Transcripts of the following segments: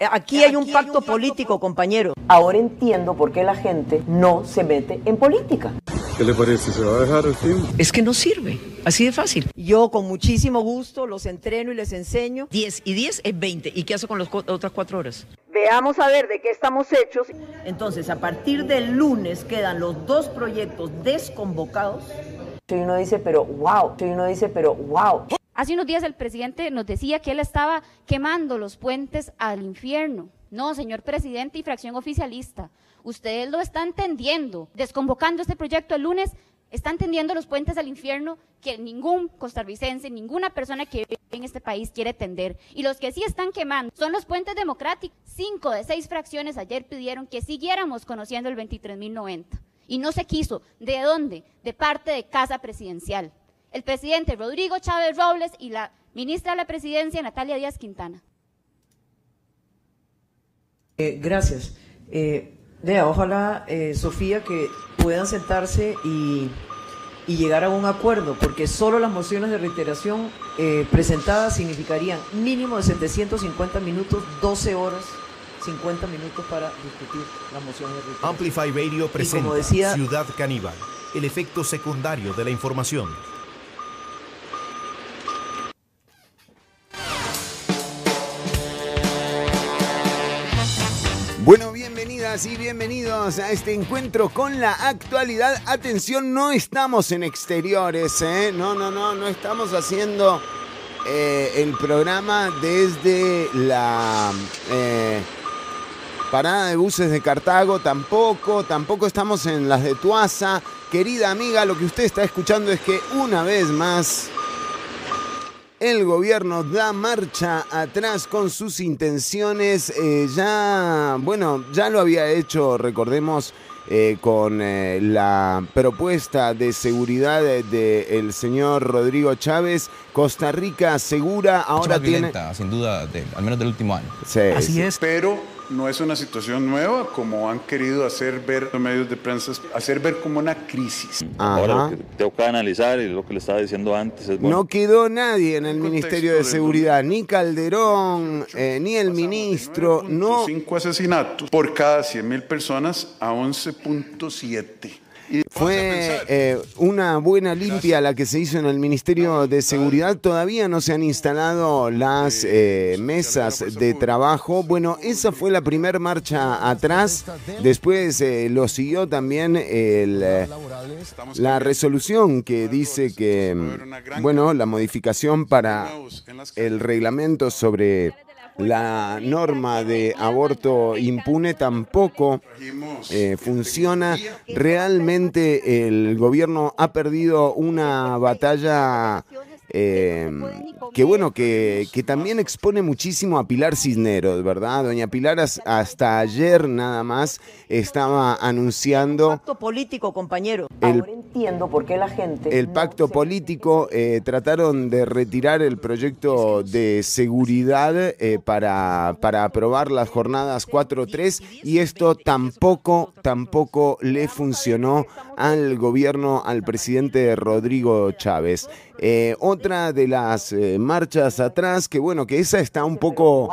Aquí hay un pacto político, compañero. Ahora entiendo por qué la gente no se mete en política. ¿Qué le parece? ¿Se va a dejar el film? Es que no sirve, así de fácil. Yo con muchísimo gusto los entreno y les enseño. 10 y 10 es 20. ¿Y qué hace con las otras cuatro horas? Veamos a ver de qué estamos hechos. Entonces, a partir del lunes quedan los dos proyectos desconvocados. Y uno dice, pero wow. Y uno dice, pero wow. Hace unos días el presidente nos decía que él estaba quemando los puentes al infierno. No, señor presidente y fracción oficialista, usted lo está entendiendo. Desconvocando este proyecto el lunes, está entendiendo los puentes al infierno que ningún costarricense, ninguna persona que vive en este país quiere tender. Y los que sí están quemando son los puentes democráticos. Cinco de seis fracciones ayer pidieron que siguiéramos conociendo el 23.090. Y no se quiso. ¿De dónde? De parte de Casa Presidencial el presidente Rodrigo Chávez Robles y la ministra de la Presidencia, Natalia Díaz Quintana. Eh, gracias. Eh, vea, ojalá, eh, Sofía, que puedan sentarse y, y, llegar a un acuerdo, porque solo las mociones de reiteración presentadas significarían mínimo de 750 minutos, 12 horas 50 minutos para discutir la moción de reiteración. Amplify Radio presenta decía, Ciudad Caníbal, el efecto secundario de la información. Bueno, bienvenidas y bienvenidos a este encuentro con la actualidad. Atención, no estamos en exteriores, ¿eh? No, no, no, no estamos haciendo eh, el programa desde la eh, parada de buses de Cartago, tampoco, tampoco estamos en las de Tuasa. Querida amiga, lo que usted está escuchando es que una vez más el gobierno da marcha atrás con sus intenciones. Eh, ya, bueno, ya lo había hecho, recordemos, eh, con eh, la propuesta de seguridad del señor Rodrigo Chávez. Costa Rica segura, ahora tiene... Sin duda, al menos del último año. Así es. Pero no es una situación nueva como han querido hacer ver los medios de prensa, hacer ver como una crisis. Ahora lo que tengo que analizar y lo que le estaba diciendo antes es No quedó nadie en el Ministerio de Seguridad, ni Calderón, eh, ni el ministro, no. Cinco asesinatos por cada 100 mil personas a 11.7. Fue eh, una buena limpia la que se hizo en el Ministerio de Seguridad. Todavía no se han instalado las eh, mesas de trabajo. Bueno, esa fue la primera marcha atrás. Después eh, lo siguió también la resolución que dice que, bueno, la modificación para el reglamento sobre la norma de aborto impune tampoco eh, funciona. Realmente el gobierno ha perdido una batalla eh, que bueno, que, que, también expone muchísimo a Pilar Cisneros, ¿verdad? Doña Pilar hasta ayer nada más estaba anunciando... El pacto político, compañero. Ahora entiendo por qué la gente... El pacto político, eh, trataron de retirar el proyecto de seguridad eh, para, para aprobar las jornadas 4-3 y esto tampoco, tampoco le funcionó al gobierno, al presidente Rodrigo Chávez. Eh, otra de las eh, marchas atrás, que bueno, que esa está un poco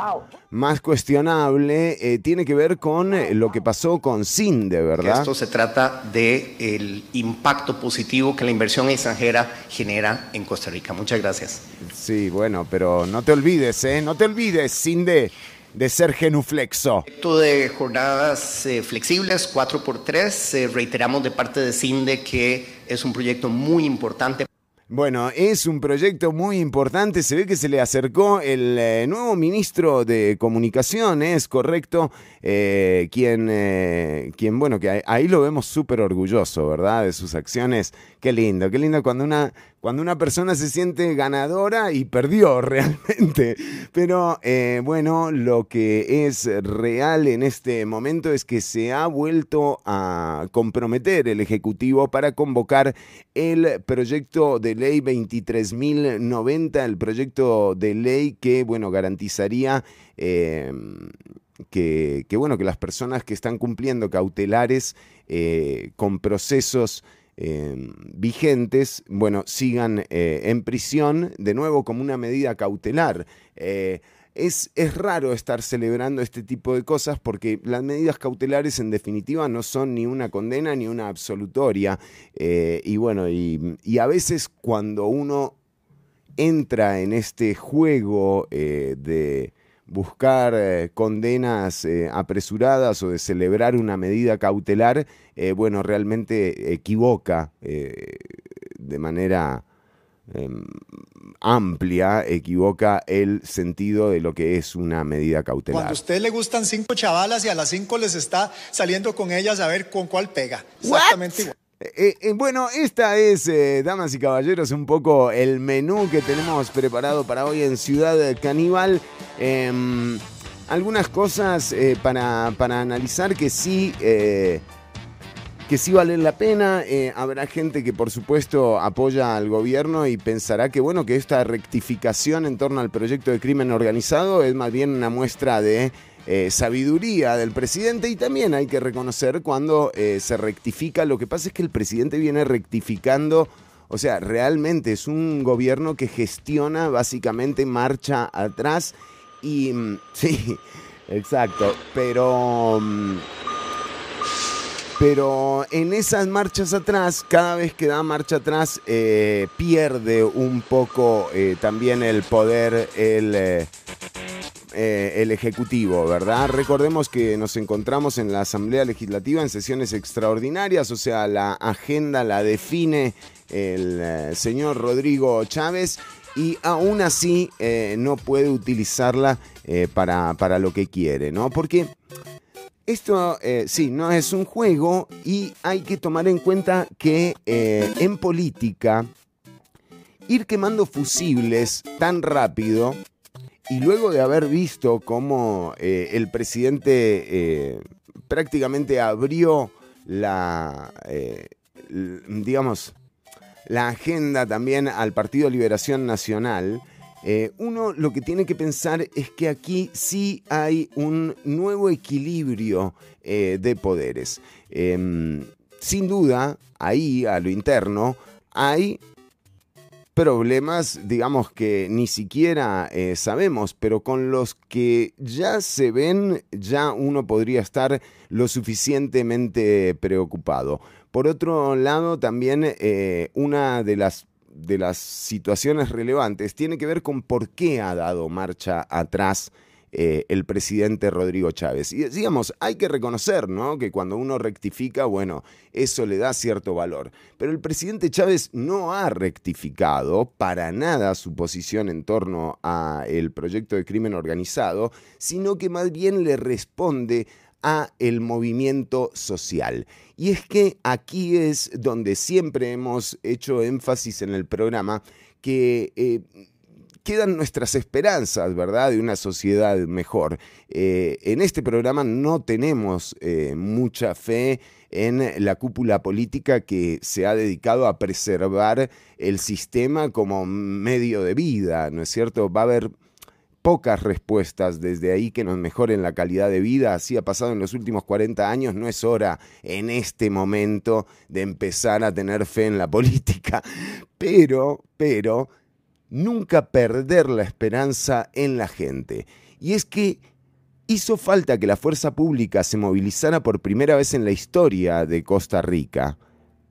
más cuestionable, eh, tiene que ver con lo que pasó con CINDE, ¿verdad? Esto se trata del el impacto positivo que la inversión extranjera genera en Costa Rica. Muchas gracias. Sí, bueno, pero no te olvides, ¿eh? No te olvides, CINDE de ser genuflexo. Proyecto de jornadas flexibles 4x3, reiteramos de parte de CINDE que es un proyecto muy importante. Bueno, es un proyecto muy importante. Se ve que se le acercó el eh, nuevo ministro de Comunicaciones, correcto, eh, quien, eh, quien, bueno, que ahí lo vemos súper orgulloso, ¿verdad? De sus acciones. Qué lindo, qué lindo cuando una, cuando una persona se siente ganadora y perdió realmente. Pero eh, bueno, lo que es real en este momento es que se ha vuelto a comprometer el Ejecutivo para convocar el proyecto de ley 23.090, el proyecto de ley que, bueno, garantizaría... Que, bueno, que las personas que están cumpliendo cautelares eh, con procesos eh, vigentes, bueno, sigan eh, en prisión, de nuevo como una medida cautelar. es, es raro estar celebrando este tipo de cosas porque las medidas cautelares en definitiva no son ni una condena ni una absolutoria. Eh, y bueno, y, a veces cuando uno entra en este juego eh, de buscar eh, condenas eh, apresuradas o de celebrar una medida cautelar, eh, bueno, realmente equivoca eh, de manera em, amplia, equivoca el sentido de lo que es una medida cautelar. Cuando a usted le gustan cinco chavalas y a las cinco les está saliendo con ellas a ver con cuál pega. Exactamente igual. Eh, eh, bueno, esta es, eh, damas y caballeros, un poco el menú que tenemos preparado para hoy en Ciudad Caníbal. Em, algunas cosas para, para analizar que sí que sí valen la pena. Habrá gente que por supuesto apoya al gobierno y pensará que bueno, que esta rectificación en torno al proyecto de crimen organizado es más bien una muestra de eh, sabiduría del presidente y también hay que reconocer cuando eh, se rectifica. Lo que pasa es que el presidente viene rectificando. O sea, realmente es un gobierno que gestiona básicamente marcha atrás y mm, sí, exacto, pero mm, pero en esas marchas atrás, cada vez que da marcha atrás, eh, pierde un poco eh, también el poder el, eh, el Ejecutivo, ¿verdad? Recordemos que nos encontramos en la Asamblea Legislativa en sesiones extraordinarias, o sea, la agenda la define el eh, señor Rodrigo Chávez y aún así eh, no puede utilizarla para, para lo que quiere, ¿no? Porque esto sí, no es un juego y hay que tomar en cuenta que en política ir quemando fusibles tan rápido y luego de haber visto cómo eh, el presidente eh, prácticamente abrió la, eh, digamos, la agenda también al Partido Liberación Nacional, uno lo que tiene que pensar es que aquí sí hay un nuevo equilibrio de poderes. Em, sin duda, ahí a lo interno hay problemas, digamos que ni siquiera eh, sabemos, pero con los que ya se ven, ya uno podría estar lo suficientemente preocupado. Por otro lado, también eh, una de las, de las situaciones relevantes tiene que ver con por qué ha dado marcha atrás eh, el presidente Rodrigo Chávez. Y digamos, hay que reconocer, ¿no? Que cuando uno rectifica, bueno, eso le da cierto valor. Pero el presidente Chávez no ha rectificado para nada su posición en torno al proyecto de crimen organizado, sino que más bien le responde a el movimiento social. Y es que aquí es donde siempre hemos hecho énfasis en el programa que eh, quedan nuestras esperanzas, ¿verdad? De una sociedad mejor. Eh, en este programa no tenemos eh, mucha fe en la cúpula política que se ha dedicado a preservar el sistema como medio de vida, ¿no es cierto? Va a haber pocas respuestas desde ahí que nos mejoren la calidad de vida. Así ha pasado en los últimos 40 años. No es hora en este momento de empezar a tener fe en la política. Pero, pero, nunca perder la esperanza en la gente. Y es que hizo falta que la fuerza pública se movilizara por primera vez en la historia de Costa Rica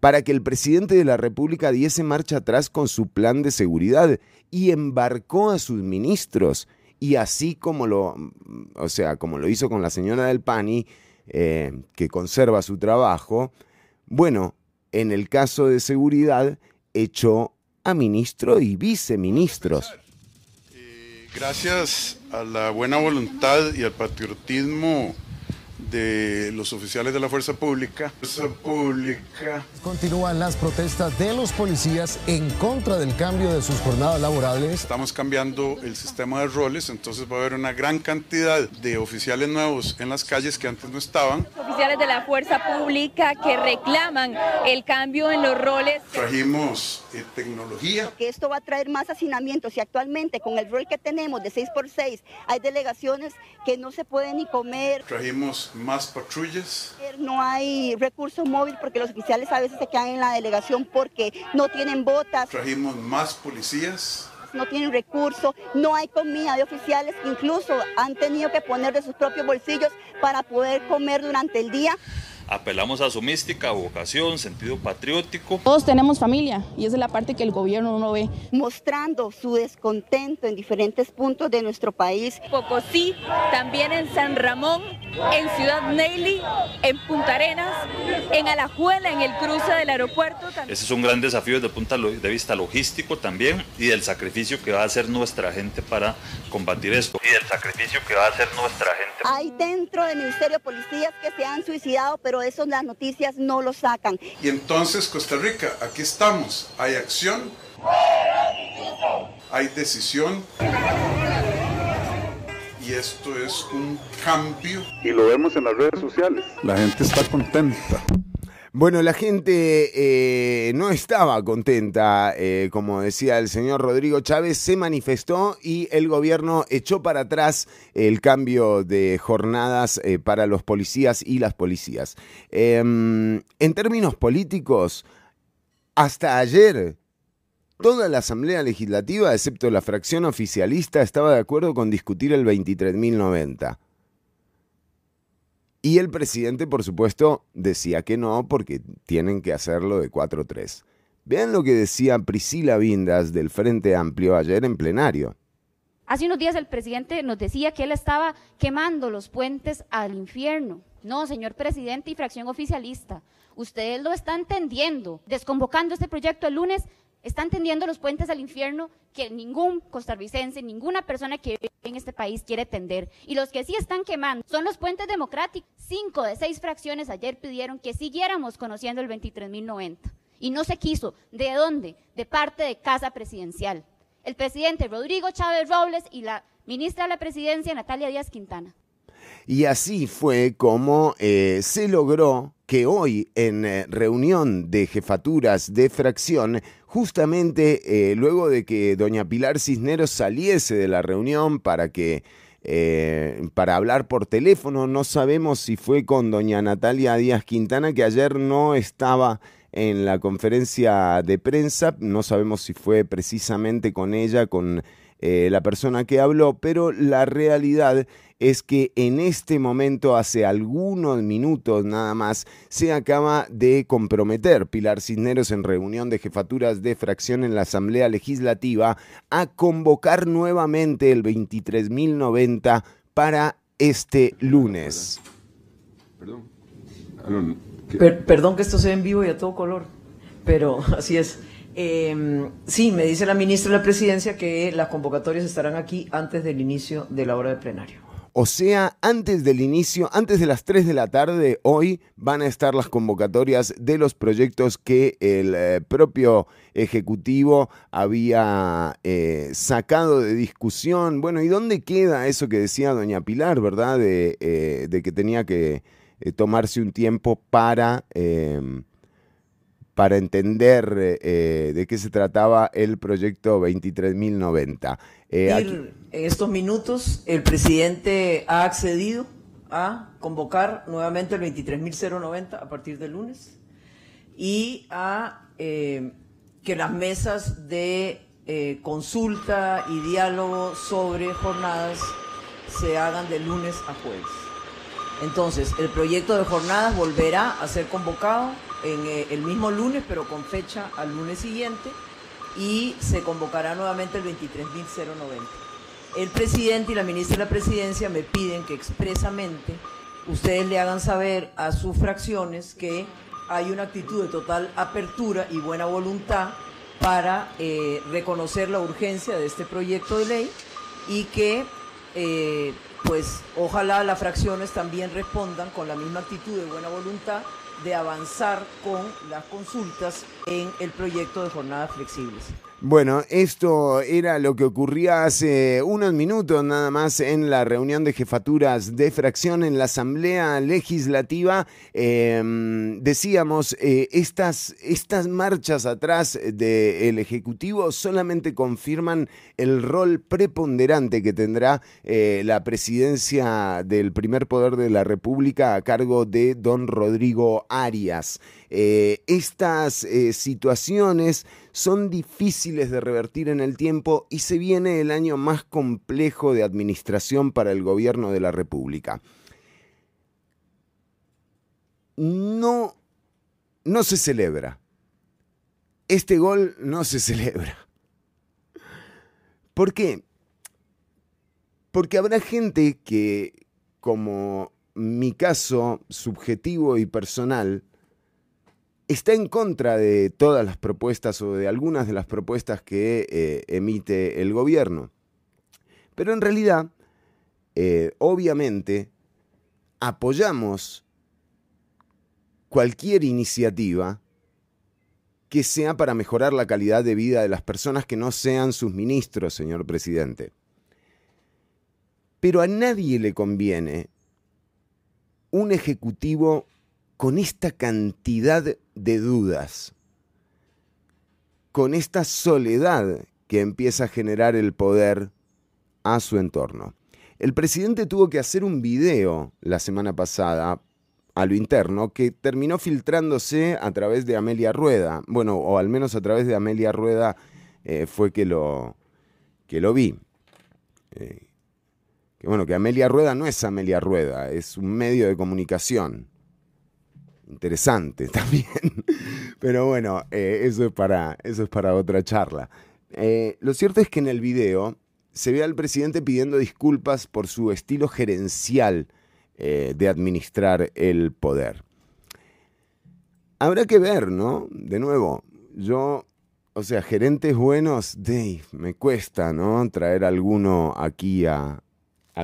para que el presidente de la República diese marcha atrás con su plan de seguridad y embarcó a sus ministros. Y así como lo, o sea, como lo hizo con la señora del PANI, eh, que conserva su trabajo, bueno, en el caso de seguridad, echó a ministro y viceministros. Gracias a la buena voluntad y al patriotismo de los oficiales de la Fuerza Pública. Fuerza Pública. Continúan las protestas de los policías en contra del cambio de sus jornadas laborales. Estamos cambiando el sistema de roles, entonces va a haber una gran cantidad de oficiales nuevos en las calles que antes no estaban. Oficiales de la fuerza pública que reclaman el cambio en los roles. Trajimos eh, tecnología. Que esto va a traer más hacinamientos y actualmente con el rol que tenemos de 6x6 hay delegaciones que no se pueden ni comer. Trajimos más patrullas. No hay recurso móvil porque los oficiales a veces se quedan en la delegación porque no tienen botas. Trajimos más policías. no tienen recursos, no hay comida de oficiales que incluso han tenido que poner de sus propios bolsillos para poder comer durante el día. Apelamos a su mística, vocación, sentido patriótico. Todos tenemos familia y esa es la parte que el gobierno no ve. Mostrando su descontento en diferentes puntos de nuestro país. Pocosí, también en San Ramón, en Ciudad Neily, en Punta Arenas, en Alajuela, en el cruce del aeropuerto. Ese es un gran desafío desde el punto de vista logístico también y del sacrificio que va a hacer nuestra gente para combatir esto. Y del sacrificio que va a hacer nuestra gente. Hay dentro del Ministerio de Policías que se han suicidado, pero eso las noticias no lo sacan. Y entonces Costa Rica, aquí estamos, hay acción, hay decisión. Y esto es un cambio. Y lo vemos en las redes sociales. La gente está contenta. Bueno, la gente eh, no estaba contenta, eh, como decía el señor Rodrigo Chávez, se manifestó y el gobierno echó para atrás el cambio de jornadas eh, para los policías y las policías. Em, en términos políticos, hasta ayer Toda la Asamblea Legislativa, excepto la fracción oficialista, estaba de acuerdo con discutir el 23.090. Y el presidente, por supuesto, decía que no porque tienen que hacerlo de 4-3. Vean lo que decía Priscila Vindas del Frente Amplio ayer en plenario. Hace unos días el presidente nos decía que él estaba quemando los puentes al infierno. No, señor presidente y fracción oficialista, usted lo está entendiendo. Desconvocando este proyecto el lunes, están tendiendo los puentes al infierno que ningún costarricense, ninguna persona que vive en este país quiere tender. Y los que sí están quemando son los puentes democráticos. Cinco de seis fracciones ayer pidieron que siguiéramos conociendo el 23.090. Y no se quiso. ¿De dónde? De parte de Casa Presidencial. El presidente Rodrigo Chávez Robles y la ministra de la Presidencia, Natalia Díaz Quintana. Y así fue como eh, se logró que hoy en eh, reunión de jefaturas de fracción, justamente eh, luego de que doña Pilar Cisneros saliese de la reunión para que para hablar por teléfono, no sabemos si fue con doña Natalia Díaz Quintana, que ayer no estaba en la conferencia de prensa, no sabemos si fue precisamente con ella, con la persona que habló, pero la realidad es que en este momento, hace algunos minutos nada más, se acaba de comprometer Pilar Cisneros en reunión de jefaturas de fracción en la Asamblea Legislativa a convocar nuevamente el 23.090 para este lunes. Perdón. perdón que esto sea en vivo y a todo color, pero así es. Em, sí, me dice la ministra de la Presidencia que las convocatorias estarán aquí antes del inicio de la hora de plenario. O sea, antes del inicio, antes de las 3 de la tarde, hoy van a estar las convocatorias de los proyectos que el eh, propio Ejecutivo había eh, sacado de discusión. Bueno, ¿y dónde queda eso que decía doña Pilar, verdad? De, eh, que tenía que tomarse un tiempo para em, para entender de qué se trataba el proyecto 23.090. Eh, en estos minutos, el presidente ha accedido a convocar nuevamente el 23.090 a partir del lunes y a eh, que las mesas de eh, consulta y diálogo sobre jornadas se hagan de lunes a jueves. Entonces, el proyecto de jornadas volverá a ser convocado en el mismo lunes, pero con fecha al lunes siguiente y se convocará nuevamente el 23.090. El presidente y la ministra de la presidencia me piden que expresamente ustedes le hagan saber a sus fracciones que hay una actitud de total apertura y buena voluntad para eh, reconocer la urgencia de este proyecto de ley y que eh, pues ojalá las fracciones también respondan con la misma actitud de buena voluntad de avanzar con las consultas en el proyecto de jornadas flexibles. Bueno, esto era lo que ocurría hace unos minutos nada más en la reunión de jefaturas de fracción en la Asamblea Legislativa. Em, decíamos, eh, estas, estas marchas atrás del Ejecutivo solamente confirman el rol preponderante que tendrá eh, la presidencia del primer poder de la República a cargo de don Rodrigo Arias. Eh, estas situaciones son difíciles de revertir en el tiempo y se viene el año más complejo de administración para el gobierno de la República. No, no se celebra. Este gol no se celebra. ¿Por qué? Porque habrá gente que, como mi caso subjetivo y personal, está en contra de todas las propuestas o de algunas de las propuestas que eh, emite el gobierno. Pero en realidad, eh, obviamente, apoyamos cualquier iniciativa que sea para mejorar la calidad de vida de las personas que no sean sus ministros, señor presidente. Pero a nadie le conviene un ejecutivo con esta cantidad de dudas, con esta soledad que empieza a generar el poder a su entorno. El presidente tuvo que hacer un video la semana pasada a lo interno que terminó filtrándose a través de Amelia Rueda. Bueno, o al menos a través de Amelia Rueda eh, fue que lo, que lo vi. Eh, que bueno, que Amelia Rueda no es Amelia Rueda, es un medio de comunicación. Interesante también. Pero bueno, eh, eso, es para, eso es para otra charla. lo cierto es que en el video se ve al presidente pidiendo disculpas por su estilo gerencial eh, de administrar el poder. Habrá que ver, ¿no? De nuevo, yo, o sea, gerentes buenos, me cuesta, ¿no? Traer alguno aquí a,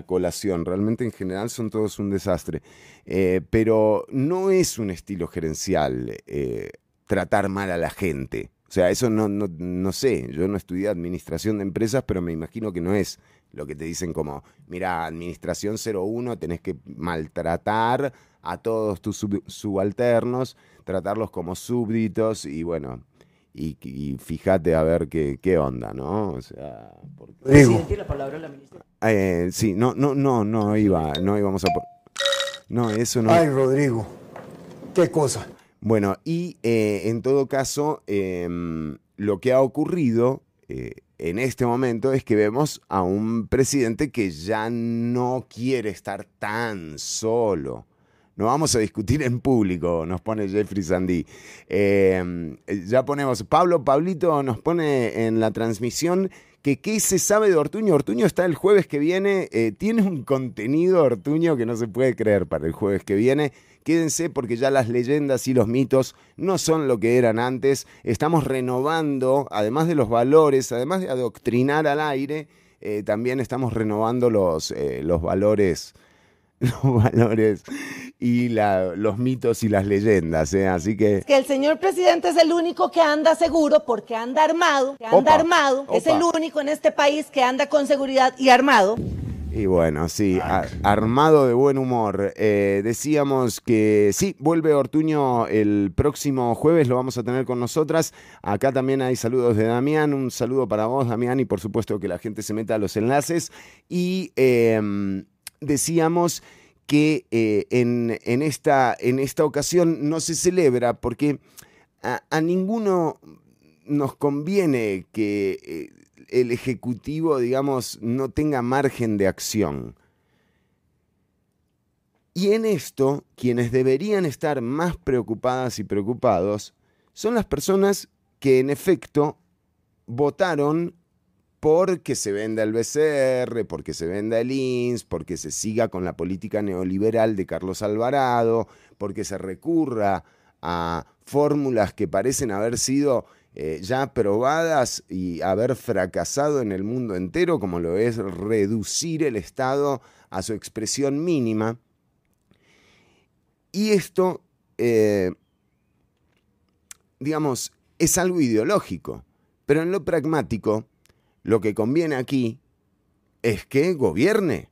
colación. Realmente en general son todos un desastre. Eh, pero no es un estilo gerencial eh, tratar mal a la gente. O sea, eso no, no, no, sé. Yo no estudié administración de empresas, pero me imagino que no es lo que te dicen como, mira, administración 01, tenés que maltratar a todos tus subalternos, tratarlos como súbditos y bueno, y, fíjate a ver qué, qué, onda, ¿no? O sea, Presidente, la palabra la ministra. Eh, sí, no, no, no, no iba, no íbamos a... No, eso no... Ay, Rodrigo, qué cosa. Bueno, y eh, en todo caso, em, lo que ha ocurrido eh, en este momento es que vemos a un presidente que ya no quiere estar tan solo. No vamos a discutir en público, nos pone Jeffrey Sandy. Em, ya ponemos, Pablo, Pablito nos pone en la transmisión que qué se sabe de Ortuño. Ortuño está el jueves que viene, eh, tiene un contenido Ortuño que no se puede creer para el jueves que viene. Quédense porque ya las leyendas y los mitos no son lo que eran antes. Estamos renovando, además de los valores, además de adoctrinar al aire, eh, también estamos renovando los, eh, los valores los valores y los mitos y las leyendas, ¿eh? así que... Que el señor presidente es el único que anda seguro porque anda armado, que anda armado, es el único en este país que anda con seguridad y armado. Y bueno, sí, armado de buen humor. Eh, decíamos que sí, vuelve Ortuño el próximo jueves, lo vamos a tener con nosotras. Acá también hay saludos de Damián, un saludo para vos, Damián, y por supuesto que la gente se meta a los enlaces. Y em, decíamos que eh, en, esta, en, esta, ocasión no se celebra porque a, ninguno nos conviene que eh, el Ejecutivo, digamos, no tenga margen de acción. Y en esto, quienes deberían estar más preocupadas y preocupados son las personas que en efecto votaron porque se venda el BCR, porque se venda el INS, porque se siga con la política neoliberal de Carlos Alvarado, porque se recurra a fórmulas que parecen haber sido eh, ya probadas y haber fracasado en el mundo entero, como lo es reducir el Estado a su expresión mínima. Y esto, eh, digamos, es algo ideológico, pero en lo pragmático, lo que conviene aquí es que gobierne.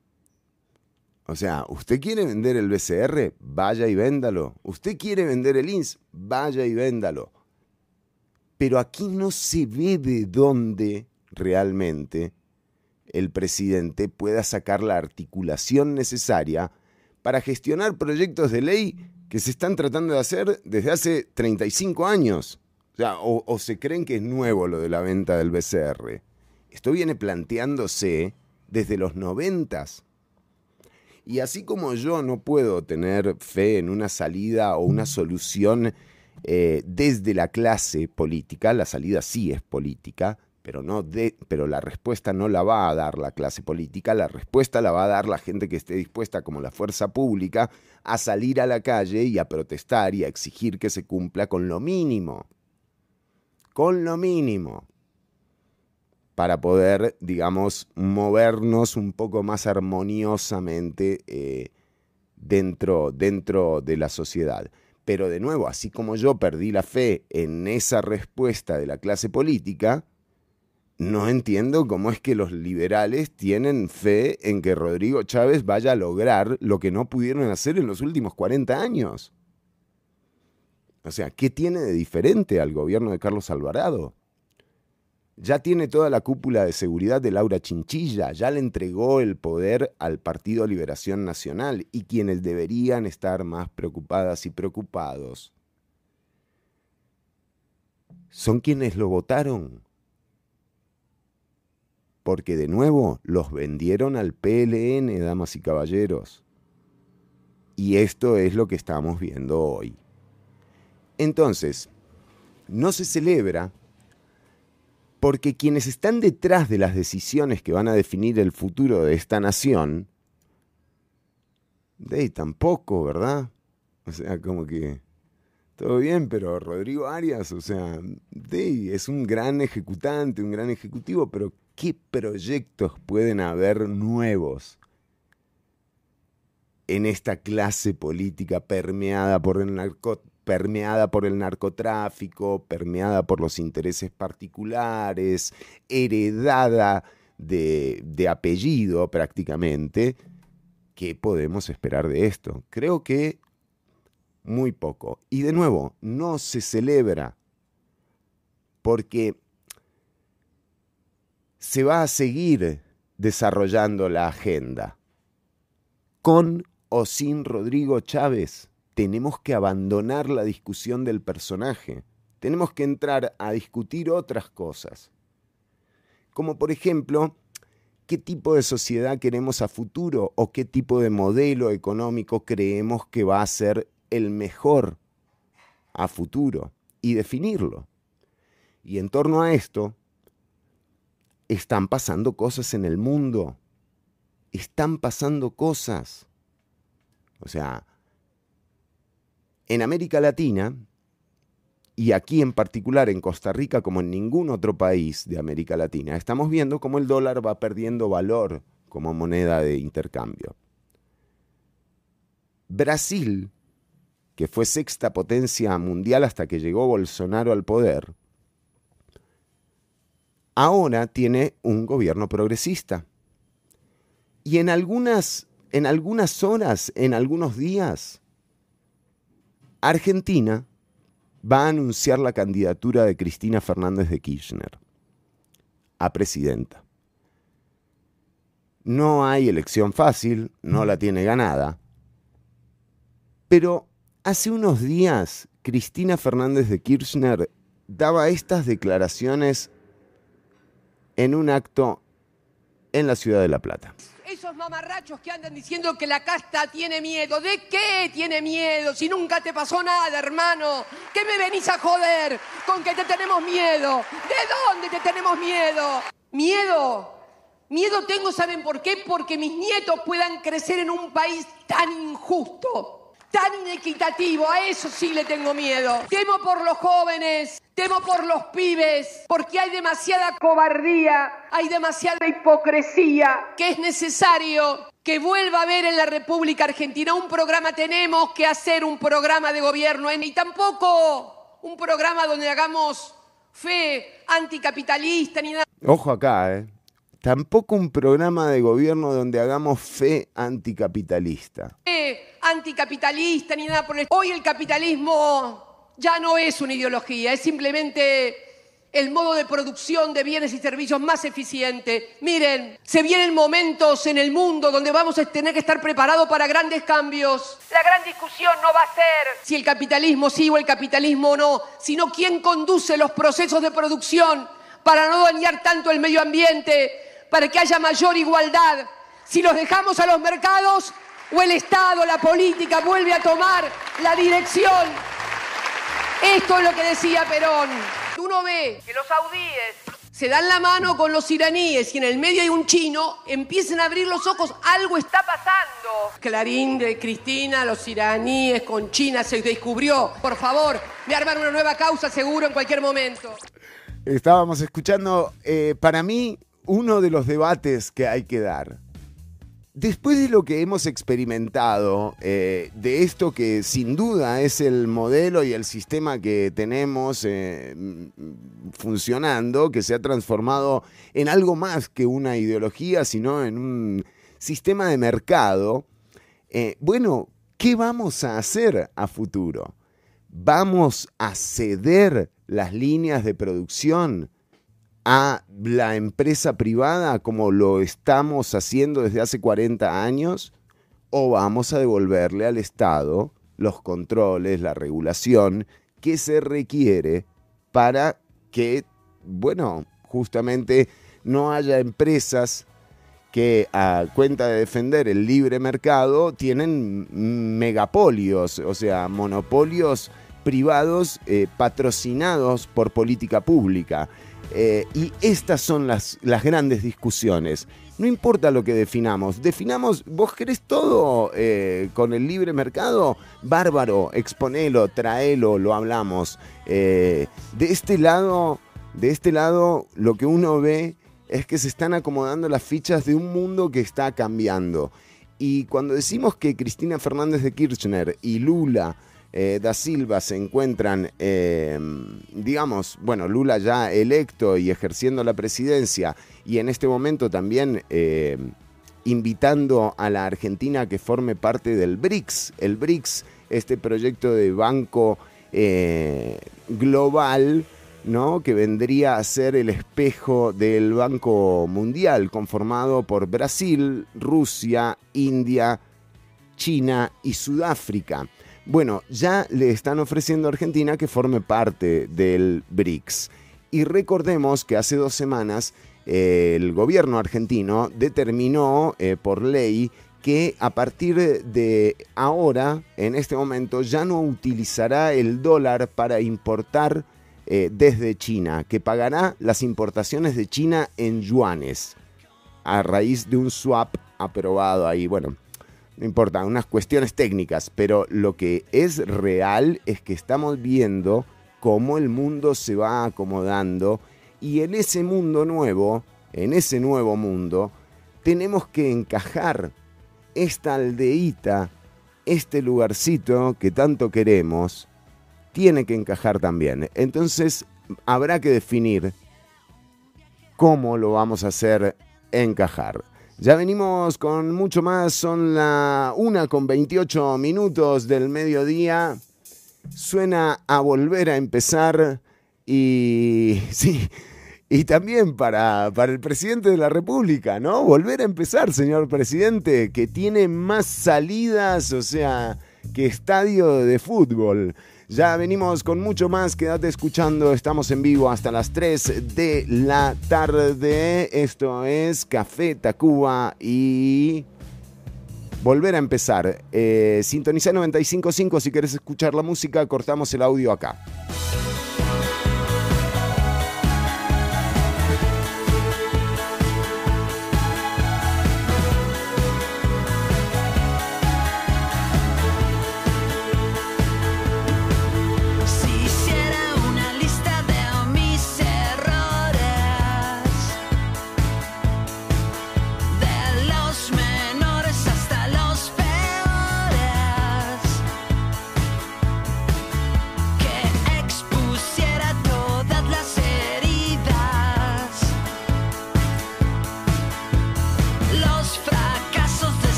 O sea, usted quiere vender el BCR, vaya y véndalo. Usted quiere vender el INS, vaya y véndalo. Pero aquí no se ve de dónde realmente el presidente pueda sacar la articulación necesaria para gestionar proyectos de ley que se están tratando de hacer desde hace 35 años. O sea, o, o se creen que es nuevo lo de la venta del BCR. Esto viene planteándose desde los noventas. Y así como yo no puedo tener fe en una salida o una solución eh, desde la clase política, la salida sí es política, pero, no de, pero la respuesta no la va a dar la clase política, la respuesta la va a dar la gente que esté dispuesta como la fuerza pública a salir a la calle y a protestar y a exigir que se cumpla con lo mínimo. Con lo mínimo para poder, digamos, movernos un poco más armoniosamente eh, dentro, dentro de la sociedad. Pero de nuevo, así como yo perdí la fe en esa respuesta de la clase política, no entiendo cómo es que los liberales tienen fe en que Rodrigo Chávez vaya a lograr lo que no pudieron hacer en los últimos 40 años. O sea, ¿qué tiene de diferente al gobierno de Carlos Alvarado? Ya tiene toda la cúpula de seguridad de Laura Chinchilla, ya le entregó el poder al Partido Liberación Nacional y quienes deberían estar más preocupadas y preocupados son quienes lo votaron. Porque de nuevo los vendieron al PLN, damas y caballeros. Y esto es lo que estamos viendo hoy. Entonces, no se celebra porque quienes están detrás de las decisiones que van a definir el futuro de esta nación, de tampoco, ¿verdad? O sea, como que todo bien, pero Rodrigo Arias, o sea, de es un gran ejecutante, un gran ejecutivo, pero ¿qué proyectos pueden haber nuevos en esta clase política permeada por el narcotráfico? Permeada por el narcotráfico, permeada por los intereses particulares, heredada de, apellido prácticamente. ¿Qué podemos esperar de esto? Creo que muy poco. Y de nuevo, no se celebra porque se va a seguir desarrollando la agenda con o sin Rodrigo Chávez tenemos que abandonar la discusión del personaje. Tenemos que entrar a discutir otras cosas. Como por ejemplo, qué tipo de sociedad queremos a futuro o qué tipo de modelo económico creemos que va a ser el mejor a futuro y definirlo. Y en torno a esto, están pasando cosas en el mundo. Están pasando cosas. O sea, en América Latina, y aquí en particular en Costa Rica como en ningún otro país de América Latina, estamos viendo cómo el dólar va perdiendo valor como moneda de intercambio. Brasil, que fue sexta potencia mundial hasta que llegó Bolsonaro al poder, ahora tiene un gobierno progresista. Y en algunas, en algunas horas, en algunos días, Argentina va a anunciar la candidatura de Cristina Fernández de Kirchner a presidenta. No hay elección fácil, no la tiene ganada, pero hace unos días Cristina Fernández de Kirchner daba estas declaraciones en un acto en la ciudad de La Plata mamarrachos que andan diciendo que la casta tiene miedo. ¿De qué tiene miedo? Si nunca te pasó nada, hermano. ¿Qué me venís a joder con que te tenemos miedo? ¿De dónde te tenemos miedo? Miedo. Miedo tengo, ¿saben por qué? Porque mis nietos puedan crecer en un país tan injusto tan inequitativo, a eso sí le tengo miedo. Temo por los jóvenes, temo por los pibes, porque hay demasiada cobardía, hay demasiada hipocresía, que es necesario que vuelva a haber en la República Argentina un programa, tenemos que hacer un programa de gobierno, y tampoco un programa donde hagamos fe anticapitalista ni nada. Ojo acá, ¿eh? tampoco un programa de gobierno donde hagamos fe anticapitalista. Eh, anticapitalista ni nada por el... Hoy el capitalismo ya no es una ideología, es simplemente el modo de producción de bienes y servicios más eficiente. Miren, se vienen momentos en el mundo donde vamos a tener que estar preparados para grandes cambios. La gran discusión no va a ser si el capitalismo sí o el capitalismo no, sino quién conduce los procesos de producción para no dañar tanto el medio ambiente, para que haya mayor igualdad. Si los dejamos a los mercados o el Estado, la política vuelve a tomar la dirección. Esto es lo que decía Perón. Uno ve que los saudíes se dan la mano con los iraníes y en el medio hay un chino, empiezan a abrir los ojos, algo está pasando. Clarín de Cristina, los iraníes con China se descubrió. Por favor, me arman una nueva causa seguro en cualquier momento. Estábamos escuchando, eh, para mí, uno de los debates que hay que dar. Después de lo que hemos experimentado, eh, de esto que sin duda es el modelo y el sistema que tenemos eh, funcionando, que se ha transformado en algo más que una ideología, sino en un sistema de mercado, eh, bueno, ¿qué vamos a hacer a futuro? ¿Vamos a ceder las líneas de producción? A la empresa privada como lo estamos haciendo desde hace 40 años o vamos a devolverle al Estado los controles, la regulación que se requiere para que, bueno, justamente no haya empresas que a cuenta de defender el libre mercado tienen megapolios, o sea, monopolios privados eh, patrocinados por política pública. Eh, y estas son las, las, grandes discusiones. No importa lo que definamos, definamos, vos querés todo eh, con el libre mercado, bárbaro, exponelo, traelo, lo hablamos. Eh, de este lado, de este lado, lo que uno ve es que se están acomodando las fichas de un mundo que está cambiando. Y cuando decimos que Cristina Fernández de Kirchner y Lula eh, da Silva se encuentran, em, digamos, bueno, Lula ya electo y ejerciendo la presidencia y en este momento también em, invitando a la Argentina que forme parte del BRICS. El BRICS, este proyecto de banco eh, global, ¿no? que vendría a ser el espejo del Banco Mundial, conformado por Brasil, Rusia, India, China y Sudáfrica. Bueno, ya le están ofreciendo a Argentina que forme parte del BRICS. Y recordemos que hace dos semanas eh, el gobierno argentino determinó eh, por ley que a partir de ahora, en este momento, ya no utilizará el dólar para importar eh, desde China, que pagará las importaciones de China en yuanes, a raíz de un swap aprobado ahí. Bueno, no importa, unas cuestiones técnicas, pero lo que es real es que estamos viendo cómo el mundo se va acomodando y en ese mundo nuevo, en ese nuevo mundo, tenemos que encajar esta aldeíta, este lugarcito que tanto queremos, tiene que encajar también. Entonces habrá que definir cómo lo vamos a hacer encajar. Ya venimos con mucho más, son la una con 28 minutos del mediodía. Suena a volver a empezar y sí, y también para, para el presidente de la República, ¿no? Volver a empezar, señor presidente, que tiene más salidas, o sea, que estadio de fútbol. Ya venimos con mucho más, quédate escuchando, estamos en vivo hasta las 3 de la tarde. Esto es Café Tacuba y volver a empezar. Eh, sintoniza 95.5 si quieres escuchar la música, cortamos el audio acá.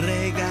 Regal.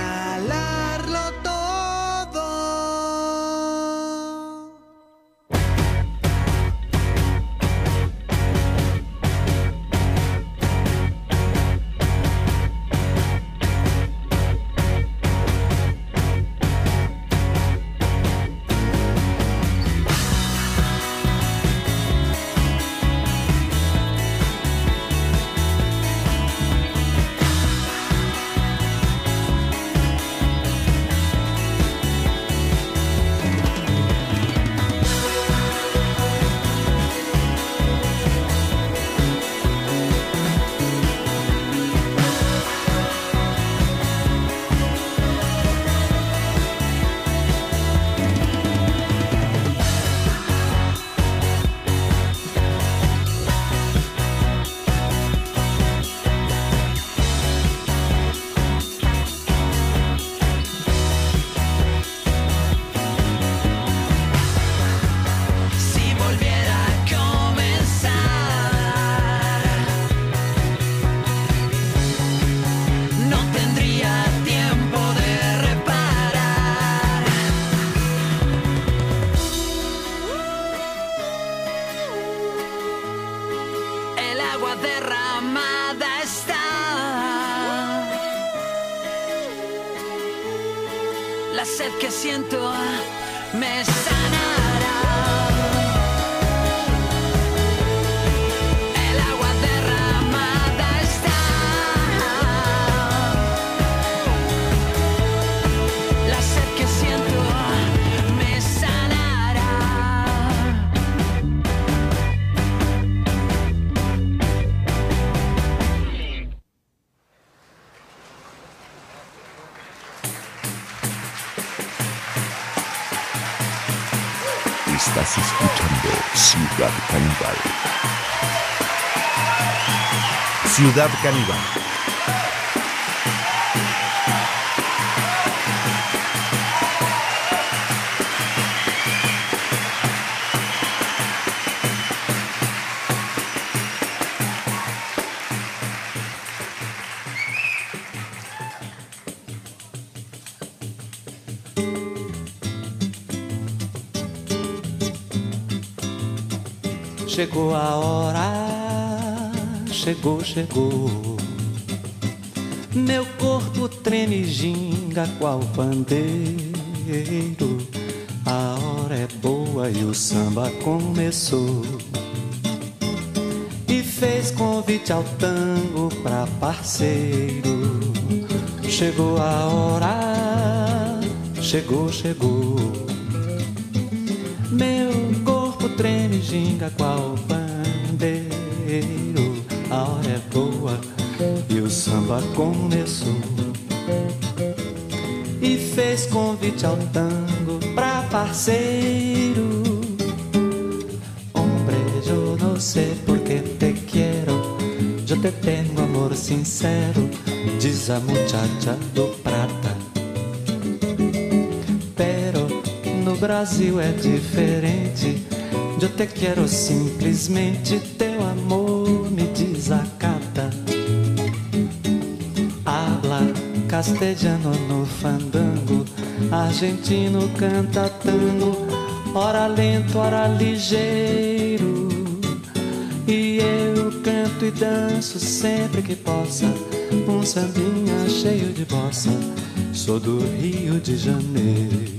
Ciudad Caníbal. Chegou a hora, chegou, chegou. Meu corpo treme ginga qual pandeiro. A hora é boa e o samba começou. E fez convite ao tango pra parceiro. Chegou a hora, chegou, chegou. Meu corpo treme, ginga parceiro. Hombre, yo no sé por qué te quiero. Yo te tengo amor sincero, diz a muchacha do prata. Pero no Brasil é diferente. Eu te quero simplesmente, teu amor me desacata. Habla castelhano no fandango, argentino canta tango, ora lento, ora ligeiro. E eu canto e danço sempre que possa, um sambinha cheio de bossa. Sou do Rio de Janeiro.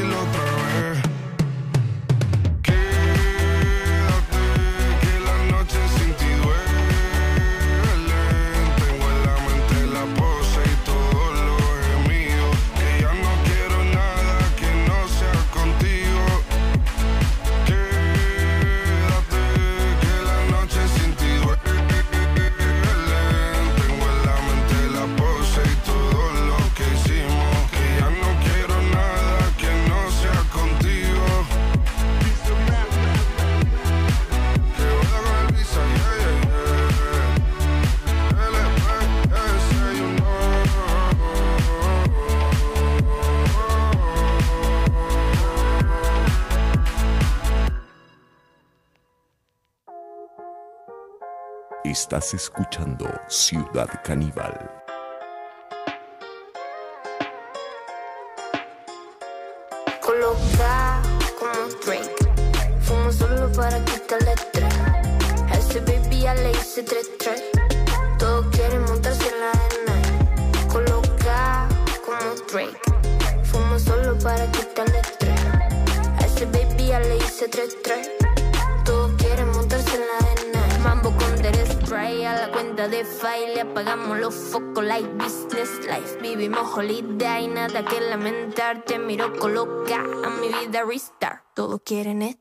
Estás escuchando Ciudad Caníbal. Coloca como Drake. Fumo solo para quitarle estrés. A ese baby ya le hice tres tres. Todos quieren montarse en la arena. Coloca como Drake. Fumo solo para quitarle estrés. A ese baby ya le hice tres tres. Spray a la cuenta de file. Le apagamos los focos like business life. Vivimos holiday, nada que lamentar. Te miro coloca a mi vida restart. Todos quieren estar.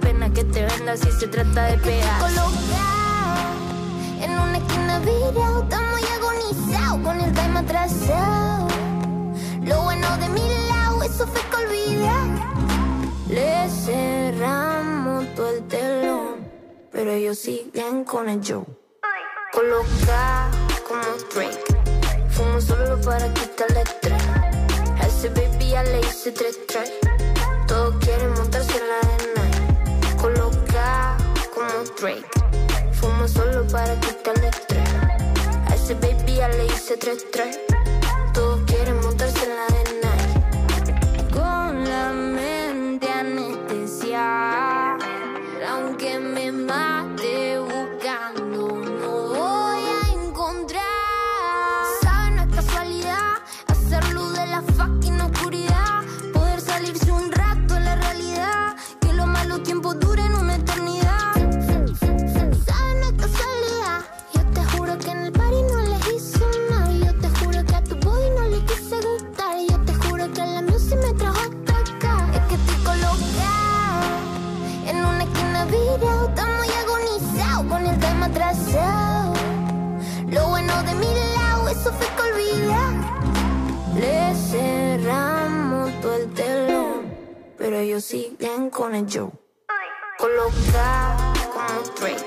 Pena que te venda si se trata de pegar. Colocado en una esquina virado. Estamos agonizados con el time atrasado. Lo bueno de mi lado, eso fue que olvidar. Le cerramos todo el telón, pero ellos siguen con el show. Coloca como Drake, fumo solo para quitarle estrés. A ese baby ya le hice tres tres. Todos quieren montarse en la Drake. Fumo solo para quitarle estrés. A ese baby ya le hice 3-3. pero ellos siguen con el show. Coloca como Drake,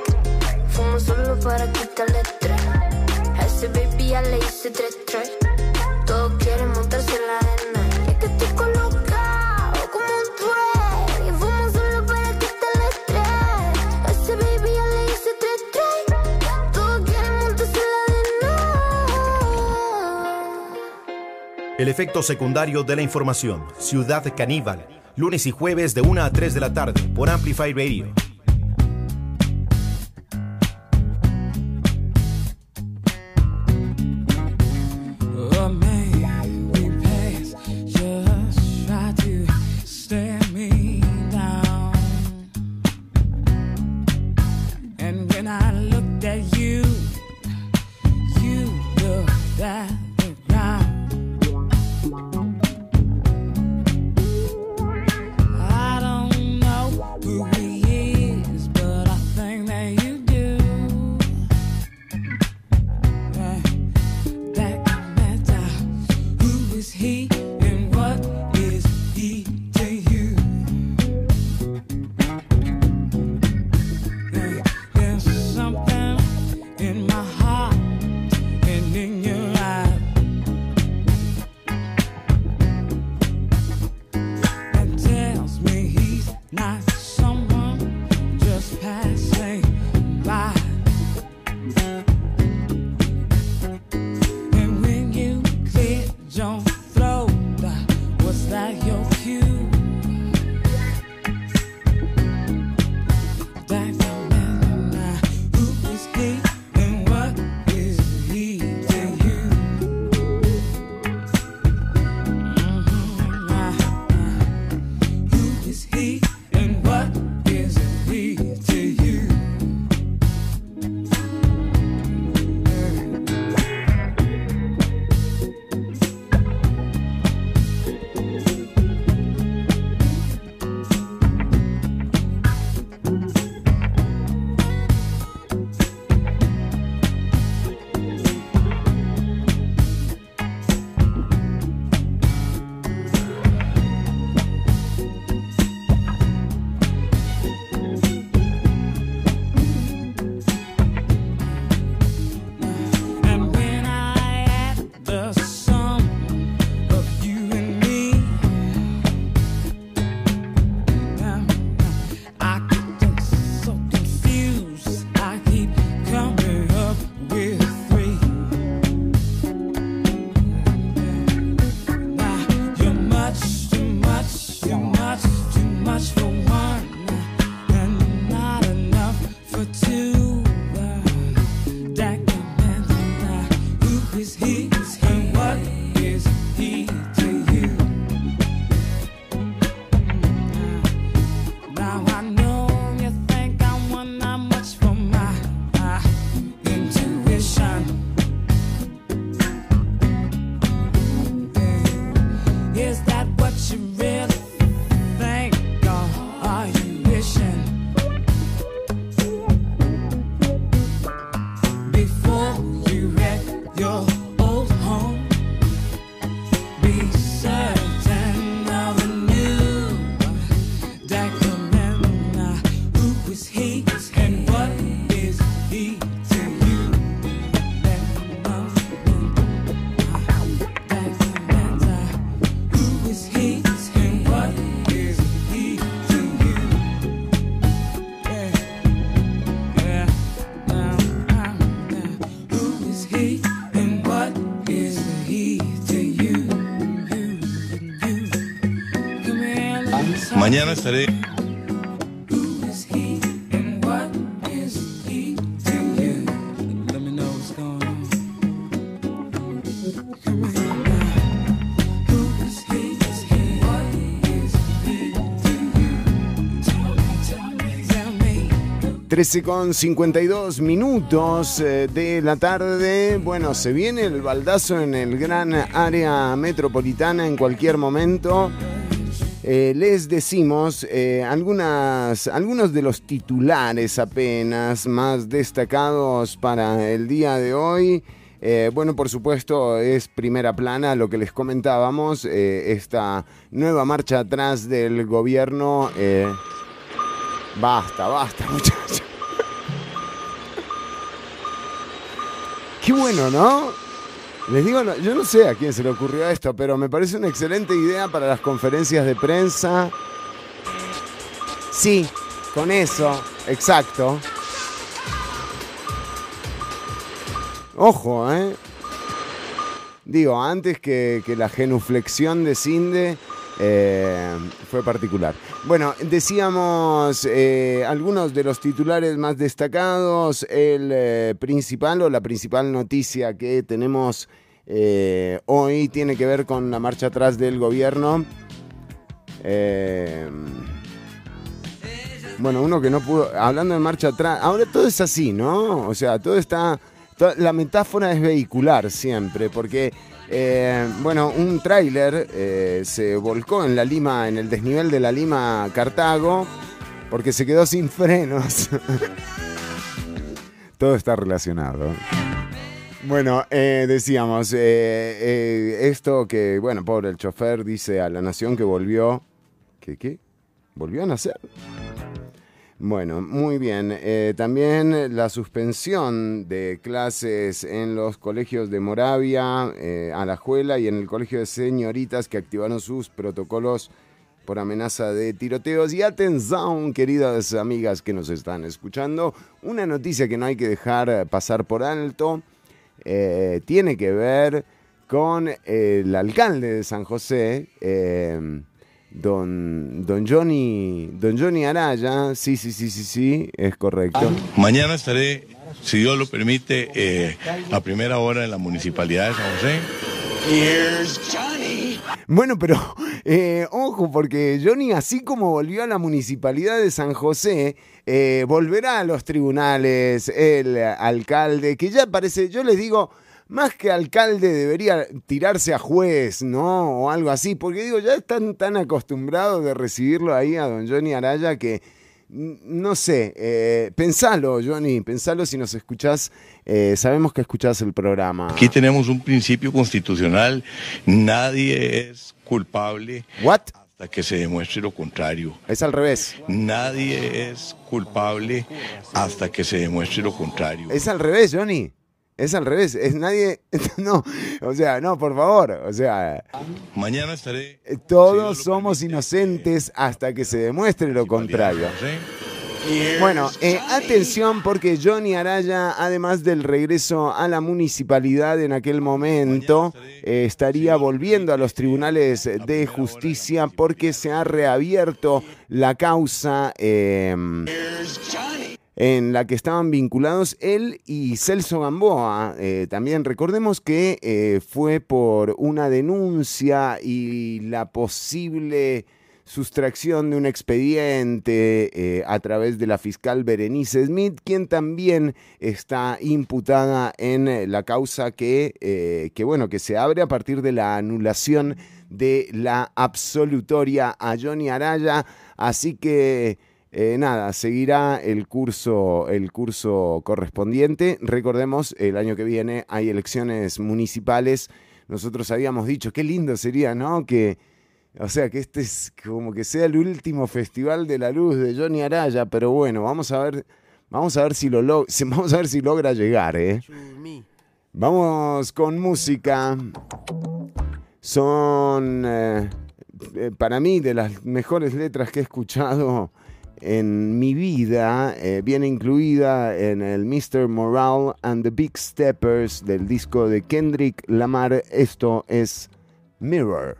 fumo solo para quitarle estrés. A ese baby ya le hice tres tres. Todos quieren montarse en la arena. Y es que estoy colocado como un Drake, fumo solo para quitarle estrés. A ese baby ya le hice tres tres. Todos quieren montarse en la arena. El efecto secundario de la información. Ciudad caníbal lunes y jueves de 1 a 3 de la tarde por Amplify Radio. Mañana estaré... Trece con 52 minutos eh, de la tarde. Bueno, se viene el baldazo en el gran área metropolitana en cualquier momento. Eh, les decimos eh, algunas, algunos de los titulares apenas más destacados para el día de hoy. Eh, bueno, por supuesto, es primera plana lo que les comentábamos, esta nueva marcha atrás del gobierno. Basta, basta, muchachos. Qué bueno, ¿no? Les digo, no- yo no sé a quién se le ocurrió esto, pero me parece una excelente idea para las conferencias de prensa. Sí, con eso, exacto. Ojo, ¿eh? Digo, antes que, que la genuflexión de Cinde eh, fue particular. Bueno, decíamos eh, algunos de los titulares más destacados. El eh, principal o la principal noticia que tenemos hoy tiene que ver con la marcha atrás del gobierno. Bueno, uno que no pudo. Hablando de marcha atrás. Ahora todo es así, ¿no? O sea, todo está. la metáfora es vehicular siempre, porque. Eh, bueno, un tráiler eh, se volcó en la Lima, en el desnivel de la Lima Cartago, porque se quedó sin frenos. todo está relacionado. Bueno, eh, decíamos, esto que, bueno, pobre el chofer dice a la nación que volvió. ¿Qué qué? ¿Volvió a nacer? Bueno, muy bien. Eh, también la suspensión de clases en los colegios de Moravia, eh, Alajuela y en el colegio de señoritas que activaron sus protocolos por amenaza de tiroteos. Y atención, queridas amigas que nos están escuchando, una noticia que no hay que dejar eh, pasar por alto eh, tiene que ver con el alcalde de San José, don, don, Johnny, don Johnny Araya. Sí, sí, sí, sí, sí, es correcto. Mañana estaré, si Dios lo permite, eh, a primera hora en la municipalidad de San José. Bueno, pero eh, ojo, porque Johnny, así como volvió a la municipalidad de San José, eh, volverá a los tribunales, el alcalde, que ya parece, yo les digo, más que alcalde debería tirarse a juez, ¿no? O algo así, porque digo, ya están tan acostumbrados de recibirlo ahí a don Johnny Araya que, no sé, eh, pensalo, Johnny, pensalo si nos escuchás, eh, sabemos que escuchás el programa. Aquí tenemos un principio constitucional, nadie es culpable hasta que se demuestre lo contrario. Es al revés. Nadie es culpable hasta que se demuestre lo contrario. Es al revés, Johnny. Es al revés. Es nadie. No, o sea, no, por favor. O sea, Mañana estaré todos somos inocentes hasta que se demuestre lo contrario. Bueno, eh, atención porque Johnny Araya, además del regreso a la municipalidad en aquel momento, eh, estaría volviendo a los tribunales de justicia porque se ha reabierto la causa eh, en la que estaban vinculados él y Celso Gamboa. Eh, también recordemos que eh, fue por una denuncia y la posible sustracción de un expediente eh, a través de la fiscal Berenice Smith, quien también está imputada en la causa que, que, bueno, que se abre a partir de la anulación de la absolutoria a Johnny Araya. Así que eh, nada, seguirá el curso, el curso correspondiente. Recordemos, el año que viene hay elecciones municipales. Nosotros habíamos dicho, qué lindo sería, ¿no? Que, o sea, que este es como que sea el último festival de la luz de Johnny Araya, pero bueno, vamos a ver, vamos a ver si lo log- vamos a ver si logra llegar, ¿eh? Vamos con música. Son eh, eh, para mí de las mejores letras que he escuchado en mi vida. eh, viene incluida en el Mr. Morale and the Big Steppers del disco de Kendrick Lamar. Esto es Mirror.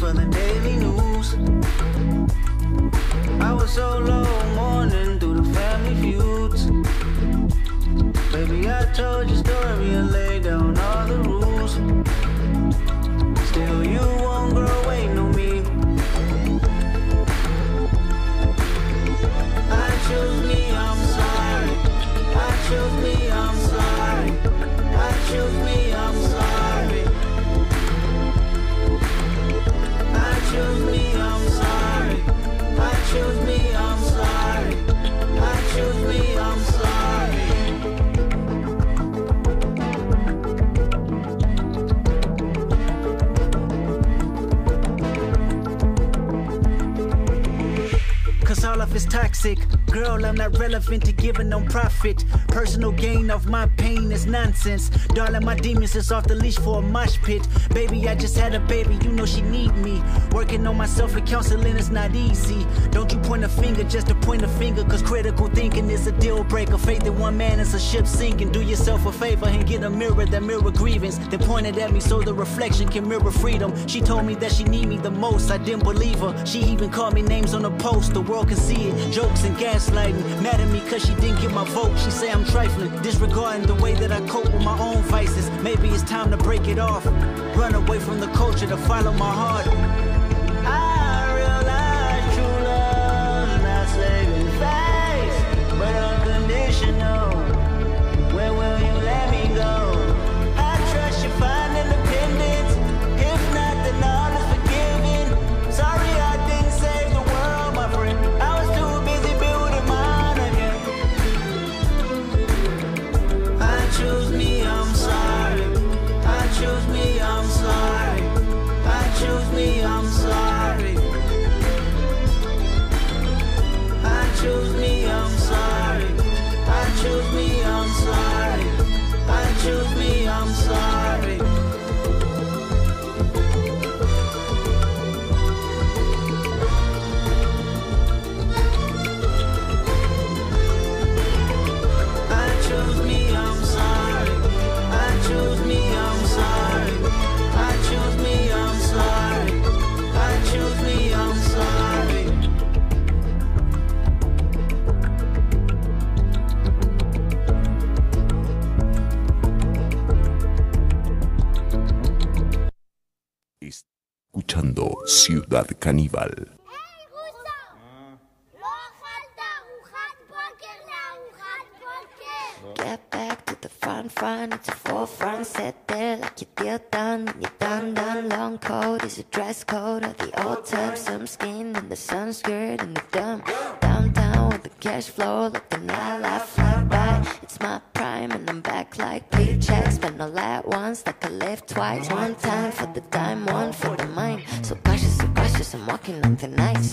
For the daily news. I was so low mourning through the family feuds. Baby, I told your story and laid down all the rules. Still, you won't grow, ain't no me. I chose me, I'm sorry. I chose me, I'm sorry. I chose me, is toxic. Girl, I'm not relevant to giving no profit. Personal gain of my pain is nonsense. Darling, my demons is off the leash for a mosh pit. Baby, I just had a baby, you know she need me. Working on myself and counseling is not easy. Don't you point a finger just to point a finger, cause critical thinking is a deal breaker. Faith in one man is a ship sinking. Do yourself a favor and get a mirror that mirror grievance. Point it at me so the reflection can mirror freedom. She told me that she need me the most. I didn't believe her. She even called me names on the post. The world can see it. Jokes and gaslighting. Mad at me cause she didn't get my vote. She say I'm trifling. Disregarding the way that I cope with my own vices. Maybe it's time to break it off. Run away from the culture to follow my heart. Choose me, I'm sorry. I choose me, I'm sorry. I choose me, Ciudad Caníbal. A forefront. Sit there like your deal done. You're done, done. Long coat is a dress code of the old time. Some skin and the sun skirt and the dumb. Downtown with the cash flow, like the nightlife fly by. It's my prime and I'm back like paychecks. Spend all at once, like I live twice. One time for the dime, one for the mind. So cautious, I'm walking on thin ice.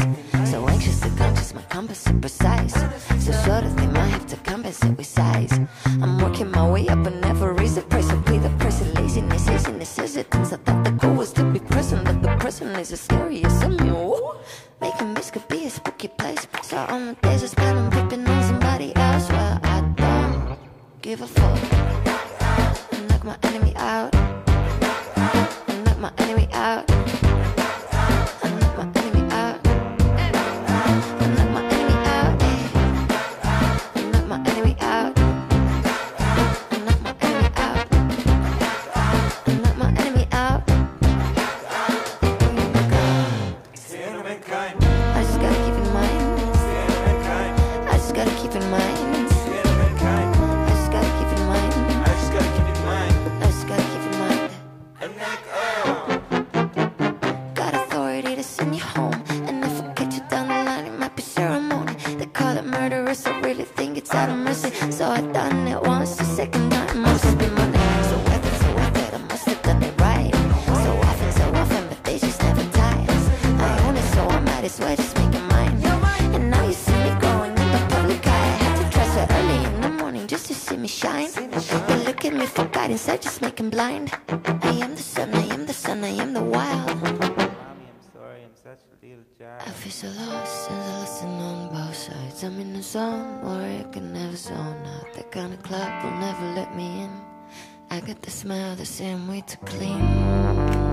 So anxious and conscious, my compass is precise. So short that they might have to compensate with size. I'm working my way up and never raise the price. So pay the price of laziness, isn't necessitance. I thought the goal was to be present, but the present is as scary as a mule. Making this could be a spooky place. So on the days I spend on peeping on somebody else. Well, I don't give a fuck. I knock my enemy out. I knock my enemy out. It's out of mercy. So I done it once, the second time must have been money. So worth it, so it. I must have done it right. So often, so often, but they just never tires. I own it, so I might as well just make it mine. And now you see me growing in the public eye. I had to dress so early in the morning just to see me shine. They look at me for guidance, I just make 'em blind. Sides. I'm in a zone where I can never zone out. That kind of club will never let me in. I got the smell the same way to clean.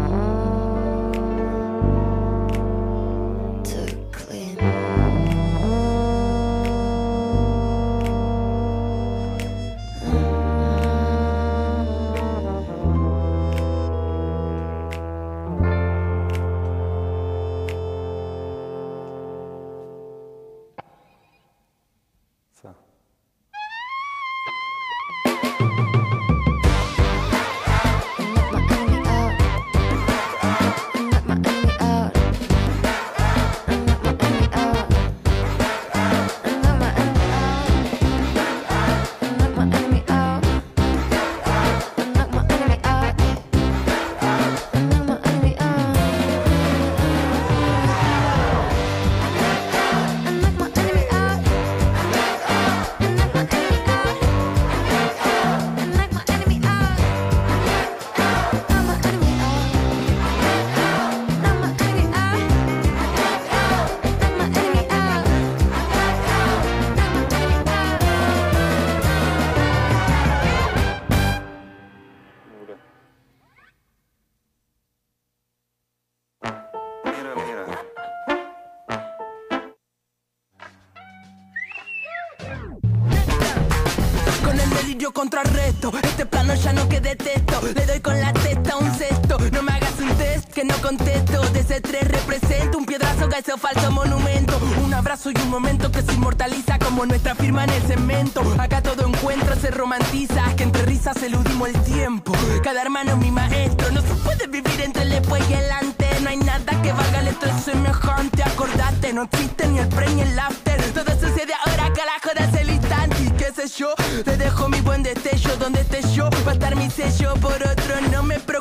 Ese falso monumento. Un abrazo y un momento que se inmortaliza como nuestra firma en el cemento. Acá todo encuentro se romantiza. Que entre risas eludimos el tiempo. Cada hermano mi maestro. No se puede vivir entre el después y el antes. No hay nada que valga el estrés semejante. Acordate, no existe ni el pre ni el after. Todo sucede ahora, carajo, das el instante. Y qué sé yo, te dejo mi buen destello. Donde esté yo, va a estar mi sello. Por otro, no me preocupo,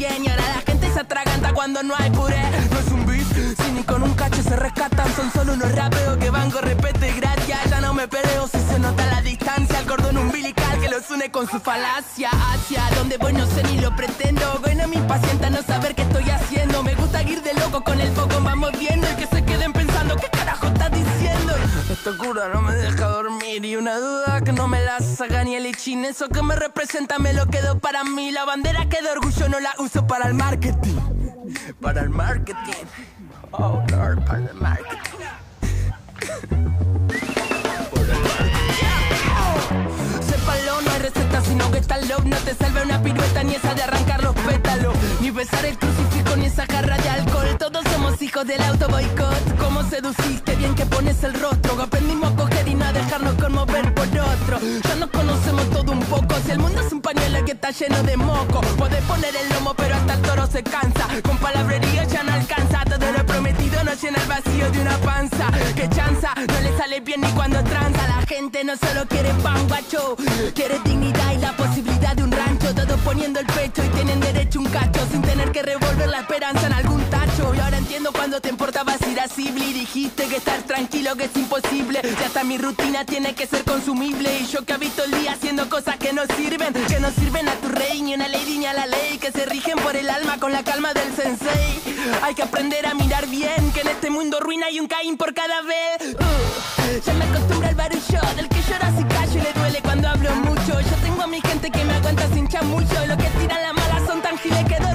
Y ahora la gente se atraganta cuando no hay puré. No es un beat, si ni con un cacho se rescatan. Son solo unos rapeos que van con respeto y gracia. Ya no me peleo si se nota la distancia. El cordón umbilical que los une con su falacia. Hacia donde voy no sé ni lo pretendo. Bueno, me impacienta no saber qué estoy haciendo. Me gusta ir de loco con el foco, vamos viendo. Y que se queden pensando, ¿qué carajo estás diciendo? Esta cura no me deja Y una duda que no me la saca ni el ichin. Eso que me representa me lo quedo para mí. La bandera que de orgullo no la uso para el marketing. Para el marketing. Oh, Lord, para el marketing. Sépalo, no hay receta, sino que está love No te salve una pirueta, ni esa de arrancar los pétalos Ni besar el crucifijo, ni esa jarra de alcohol. Todos somos hijos del auto boicot. ¿Cómo seduciste? Bien que pones el rostro. Aprendimos a coger y no a dejarnos conmover por otro. Ya nos conocemos todo un poco. Si el mundo es un pañuelo que está lleno de moco. Puedes poner el lomo, pero hasta el toro se cansa. Con palabrería ya no alcanza. Todo lo prometido no llena el vacío de una panza. Que chanza, no le sale bien ni cuando tranza. La gente no solo quiere pan guacho. Quiere dignidad y la posibilidad de un rancho. Todos poniendo el pecho y tienen derecho a un cacho Sin tener que revolver la esperanza en algún ahora cuando te importabas irascible Y dijiste que estar tranquilo que es imposible. Y hasta mi rutina tiene que ser consumible. Y yo que habito el día haciendo cosas que no sirven Que no sirven a tu rey. Ni a una lady ni a la ley Que se rigen por el alma con la calma del sensei. Hay que aprender a mirar bien Que en este mundo ruina hay un Caín por cada vez. Uh, Ya me acostumbro al barullo Del que llora si callo y le duele cuando hablo mucho. Yo tengo a mi gente que me aguanta sin chamullo. Lo que tiran la mala son tan giles que de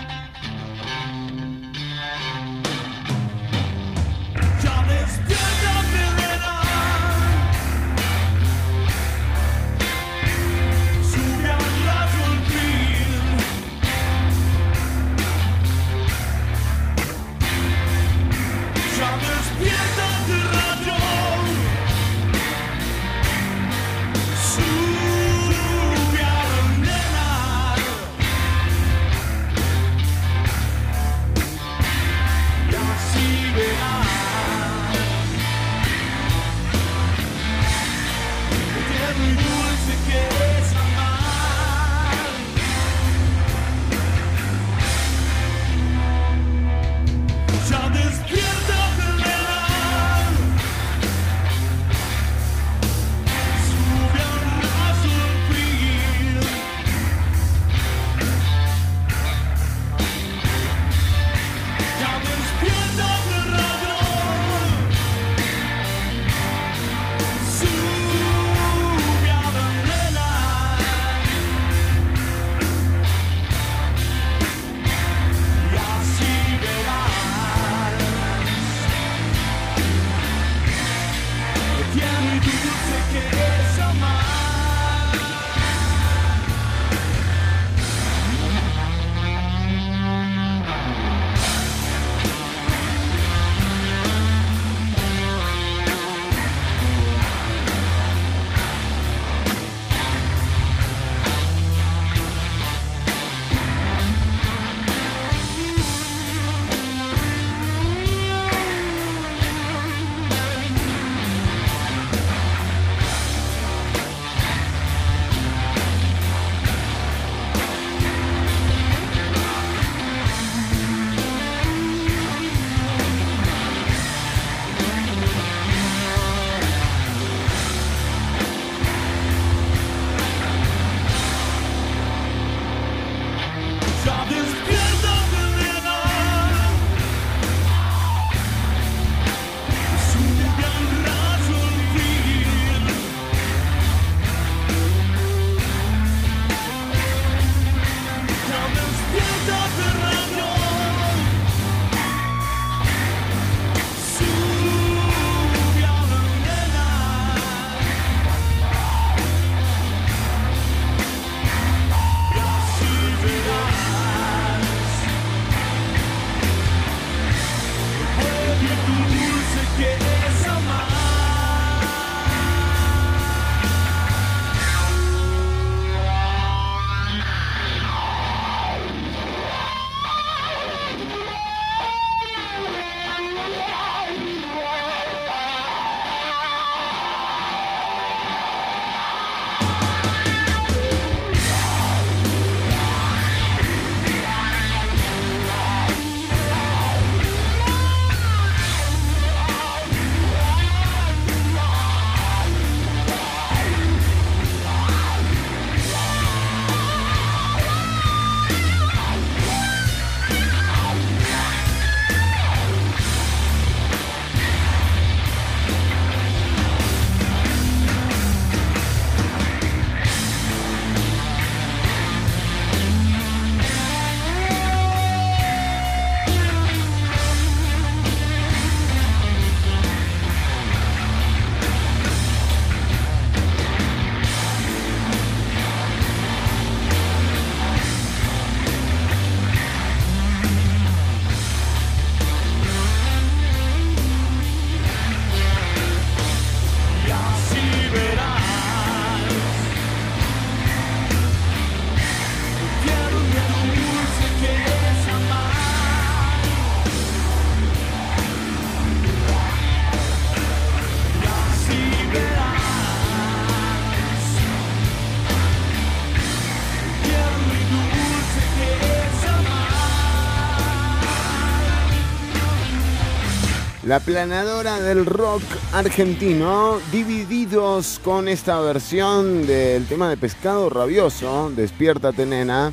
La planadora del rock argentino, divididos con esta versión del tema de pescado rabioso, Despiértate nena.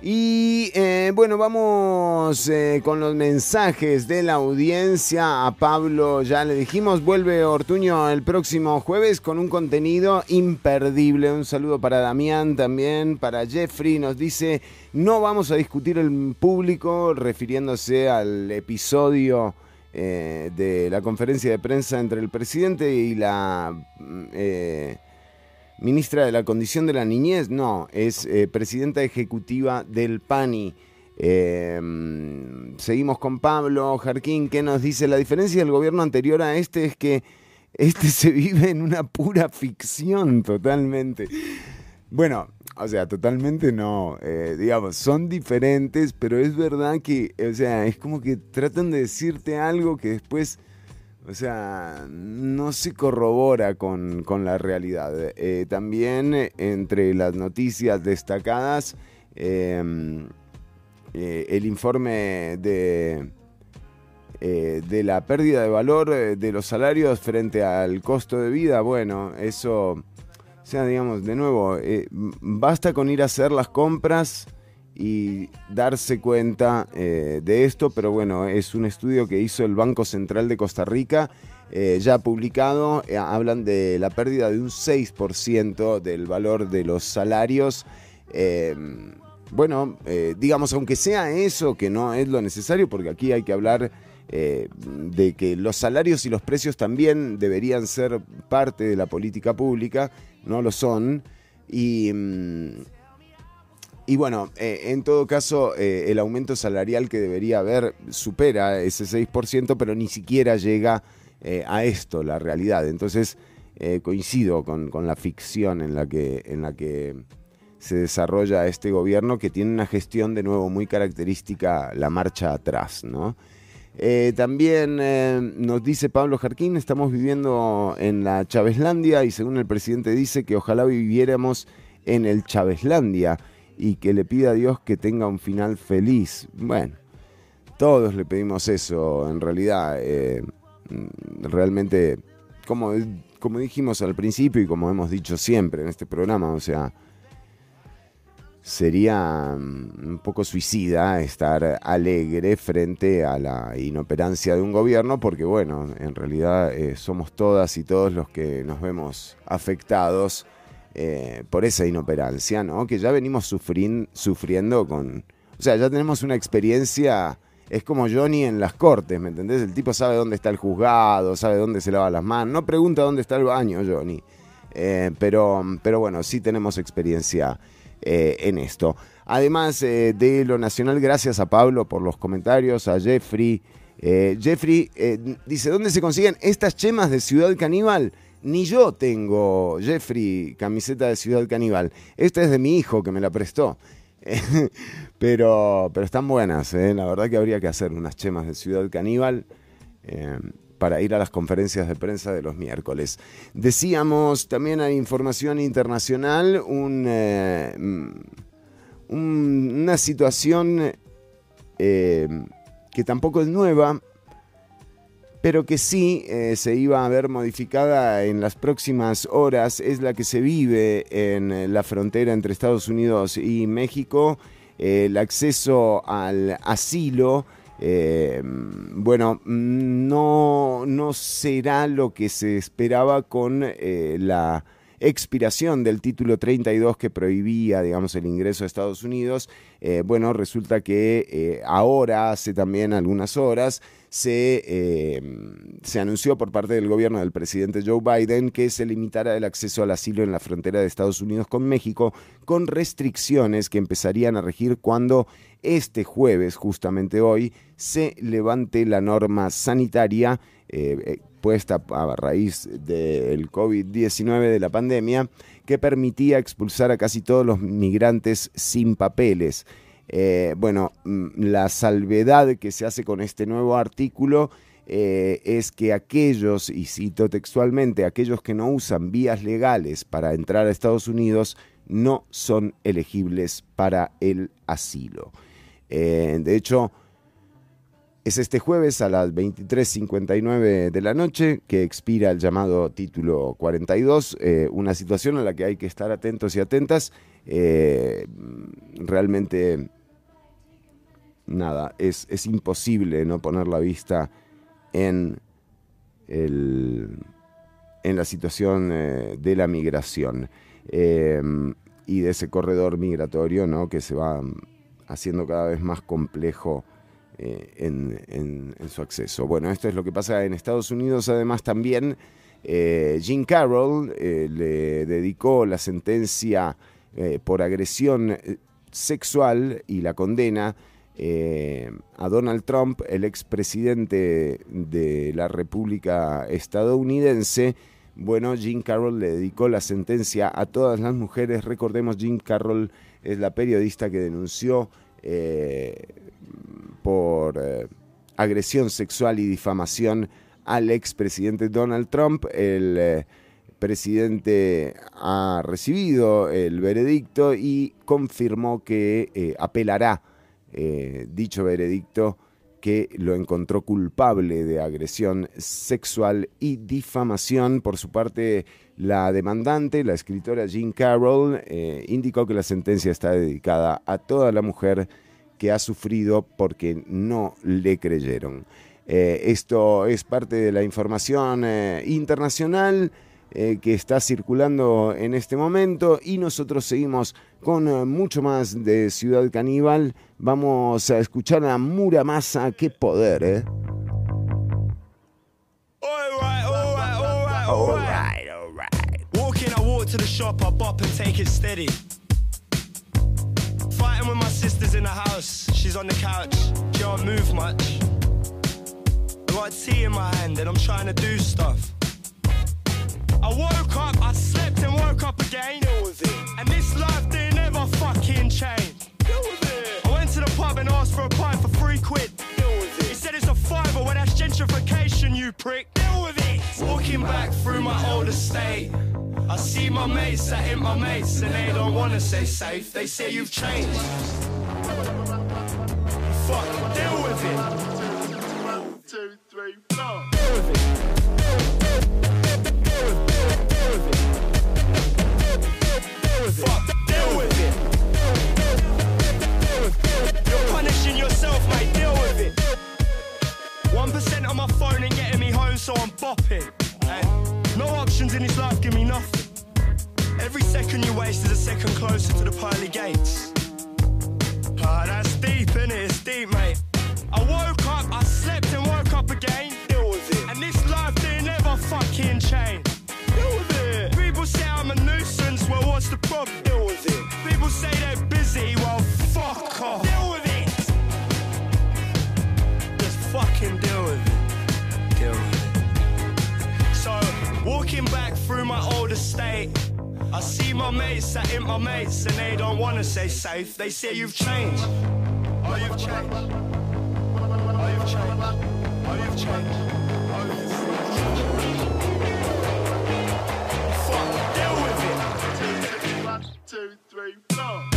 Y eh, bueno, vamos eh, con los mensajes de la audiencia. A Pablo ya le dijimos, vuelve Ortuño el próximo jueves con un contenido imperdible. Un saludo para Damián también, para Jeffrey. Nos dice, no vamos a discutir el público, refiriéndose al episodio eh, de la conferencia de prensa entre el presidente y la... mm, ministra de la Condición de la Niñez, no, es eh, presidenta ejecutiva del PANI. Eh, seguimos con Pablo Jarquín, que nos dice, la diferencia del gobierno anterior a este es que este se vive en una pura ficción totalmente. Bueno, o sea, totalmente no, eh, digamos, son diferentes, pero es verdad que, o sea, es como que tratan de decirte algo que después... O sea, no se corrobora con, con la realidad. Eh, también eh, entre las noticias destacadas, eh, eh, el informe de, de la pérdida de valor de los salarios frente al costo de vida. Bueno, eso, o sea, digamos, de nuevo, basta con ir a hacer las compras y darse cuenta eh, de esto, pero bueno, es un estudio que hizo el Banco Central de Costa Rica, eh, ya publicado, eh, hablan de la pérdida de un 6% del valor de los salarios. Eh, bueno, digamos, aunque sea eso, que no es lo necesario, porque aquí hay que hablar de que los salarios y los precios también deberían ser parte de la política pública, no lo son. Y, mm, y bueno, eh, en todo caso, eh, el aumento salarial que debería haber supera ese 6%, pero ni siquiera llega eh, a esto, la realidad. Entonces, coincido con, la ficción en la, que, se desarrolla este gobierno, que tiene una gestión de nuevo muy característica, la marcha atrás, ¿no? También nos dice Pablo Jarquín, estamos viviendo en la Chavezlandia y según el presidente dice que ojalá viviéramos en el Chavezlandia y que le pida a Dios que tenga un final feliz. Bueno, todos le pedimos eso, en realidad, eh, mm, realmente, como, como dijimos al principio y como hemos dicho siempre en este programa, o sea, sería mm, un poco suicida estar alegre frente a la inoperancia de un gobierno, porque bueno, en realidad eh, somos todas y todos los que nos vemos afectados eh, por esa inoperancia, ¿no? Que ya venimos sufriendo con... O sea, ya tenemos una experiencia... Es como Johnny en las cortes, ¿me entendés? El tipo sabe dónde está el juzgado, sabe dónde se lava las manos. No pregunta dónde está el baño, Johnny. Eh, pero, pero bueno, sí tenemos experiencia eh, en esto. Además de lo nacional, gracias a Pablo por los comentarios, a Jeffrey. Jeffrey dice, ¿dónde se consiguen estas chemas de Ciudad Caníbal? Ni yo tengo, Jeffrey, camiseta de Ciudad Caníbal. Esta es de mi hijo que me la prestó. pero, pero están buenas, ¿eh? la verdad que habría que hacer unas chemas de Ciudad Caníbal. eh, para ir a las conferencias de prensa de los miércoles. Decíamos también hay información internacional, eh, mm, un- una situación que tampoco es nueva, pero que sí eh, se iba a ver modificada en las próximas horas, es la que se vive en eh, la frontera entre Estados Unidos y México, el acceso al asilo. eh, bueno, no, no será lo que se esperaba con eh, la expiración del título 32 que prohibía, digamos, el ingreso a Estados Unidos. Eh, bueno, resulta que eh, ahora, hace también algunas horas, se, eh, se anunció por parte del gobierno del presidente Joe Biden que se limitará el acceso al asilo en la frontera de Estados Unidos con México con restricciones que empezarían a regir cuando este jueves, justamente hoy, se levante la norma sanitaria eh, puesta a raíz del COVID-19 de la pandemia que permitía expulsar a casi todos los migrantes sin papeles. Eh, bueno, mm, la salvedad que se hace con este nuevo artículo eh, es que aquellos, y cito textualmente, aquellos que no usan vías legales para entrar a Estados Unidos no son elegibles para el asilo. Eh, de hecho, Es este jueves a las 23.59 de la noche que expira el llamado título 42, eh, una situación a la que hay que estar atentos y atentas. Eh, realmente, nada, es, es imposible no poner la vista en, el, en la situación eh, de la migración y de ese corredor migratorio ¿no? que se va haciendo cada vez más complejo en, en- su acceso. Bueno, esto es lo que pasa en Estados Unidos. Además, también eh, Jean Carroll eh, le dedicó la sentencia eh, por agresión eh, sexual y la condena eh, a Donald Trump, el expresidente de la República estadounidense. Bueno, Jean Carroll le dedicó la sentencia a todas las mujeres. Recordemos, Jean Carroll es la periodista que denunció eh, por eh, agresión sexual y difamación al expresidente Donald Trump. El eh, presidente ha recibido el veredicto y confirmó que eh, apelará dicho veredicto que lo encontró culpable de agresión sexual y difamación. Por su parte, la demandante, la escritora Jean Carroll, indicó que la sentencia está dedicada a toda la mujer que ha sufrido porque no le creyeron. Eh, esto es parte de la información eh, internacional eh, que está circulando en este momento y nosotros seguimos con mucho más de Ciudad Caníbal. Vamos a escuchar a Muramasa, qué poder, ¿eh? Alright, alright. Walking, I walk to Fighting with my sisters in the house, she's on the couch, she don't move much. I got tea in my hand and I'm trying to do stuff. I woke up, I slept and woke up again. And this life didn't ever fucking change. I went to the pub and asked for a pint for three quid. He said it's a fiver, well that's gentrification, you prick. Deal with it. Walking back through my old estate. I see my mates that ain't my mates and they don't wanna stay safe. They say you've changed. Fuck, deal with it. One, two, three, four. Deal with it. Deal with it. You're punishing yourself, mate. Deal with it. One percent on my phone ain't getting me home, so I'm bopping. Hey, no options in this life give me nothing. Every second you waste is a second closer to the pearly gates. Ah, that's deep, innit? It's deep, mate. I woke up, I slept and woke up again. Deal with it. And this life didn't ever fucking change. Deal with it. People say I'm a nuisance, well, what's the problem? Deal with it. People say they're busy, well, walking back through my old estate, I see my mates that ain't my mates, and they don't wanna say safe. They say you've changed. Oh, you've changed. Oh, you've changed. Oh, you've changed. Oh, you've changed. Fuck, deal with it. One, two, three, four.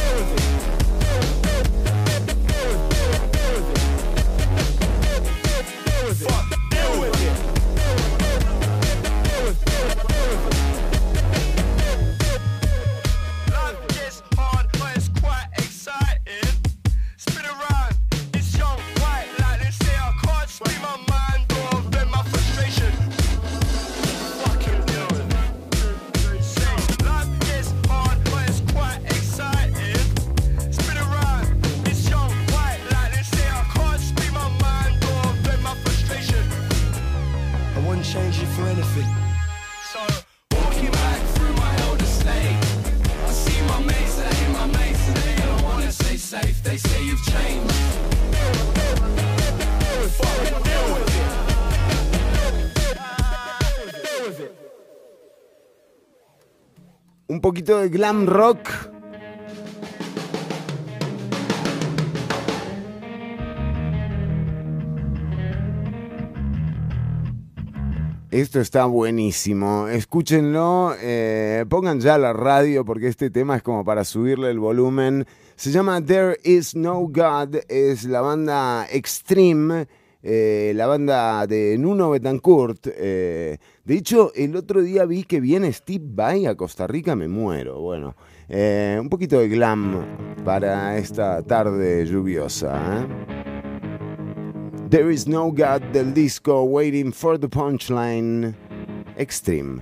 Poquito de glam rock. Esto está buenísimo. Escúchenlo, eh, pongan ya la radio porque este tema es como para subirle el volumen. Se llama There Is No God, es la banda Extreme. Eh, la banda de Nuno Betancourt. eh, de hecho, el otro día vi que viene Steve Vai a Costa Rica, me muero. Bueno, eh, un poquito de glam para esta tarde lluviosa. There is no God del disco waiting for the punchline. Extreme.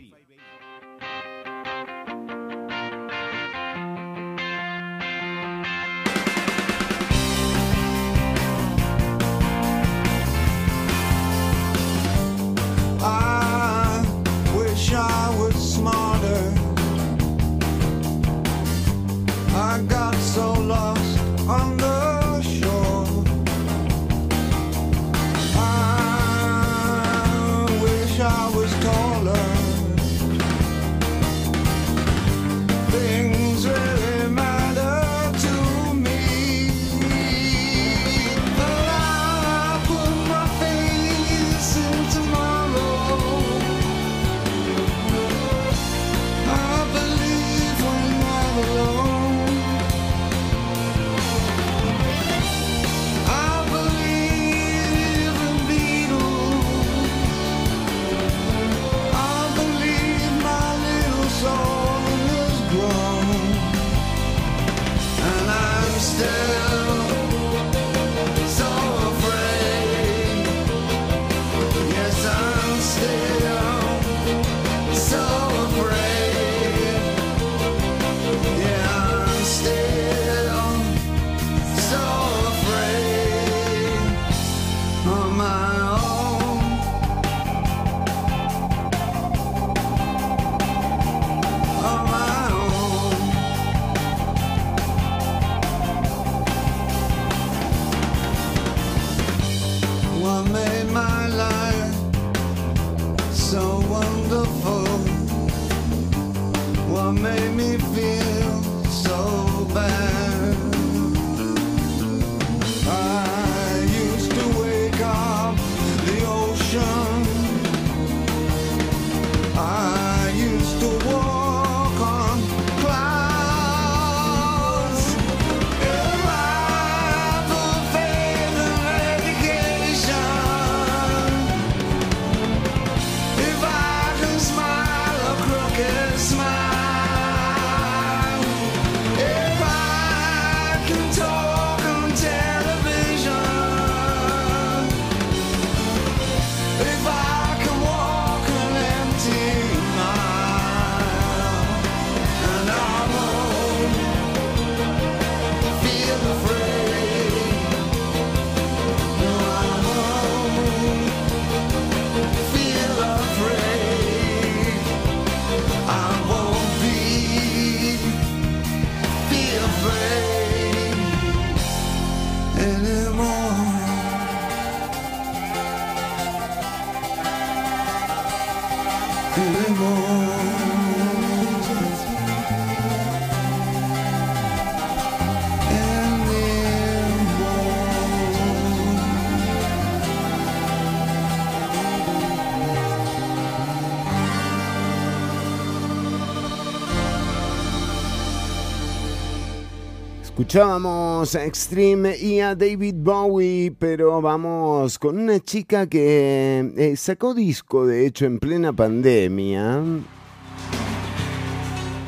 Escuchábamos a Extreme y a David Bowie, pero vamos con una chica que eh, sacó disco, de hecho, en plena pandemia.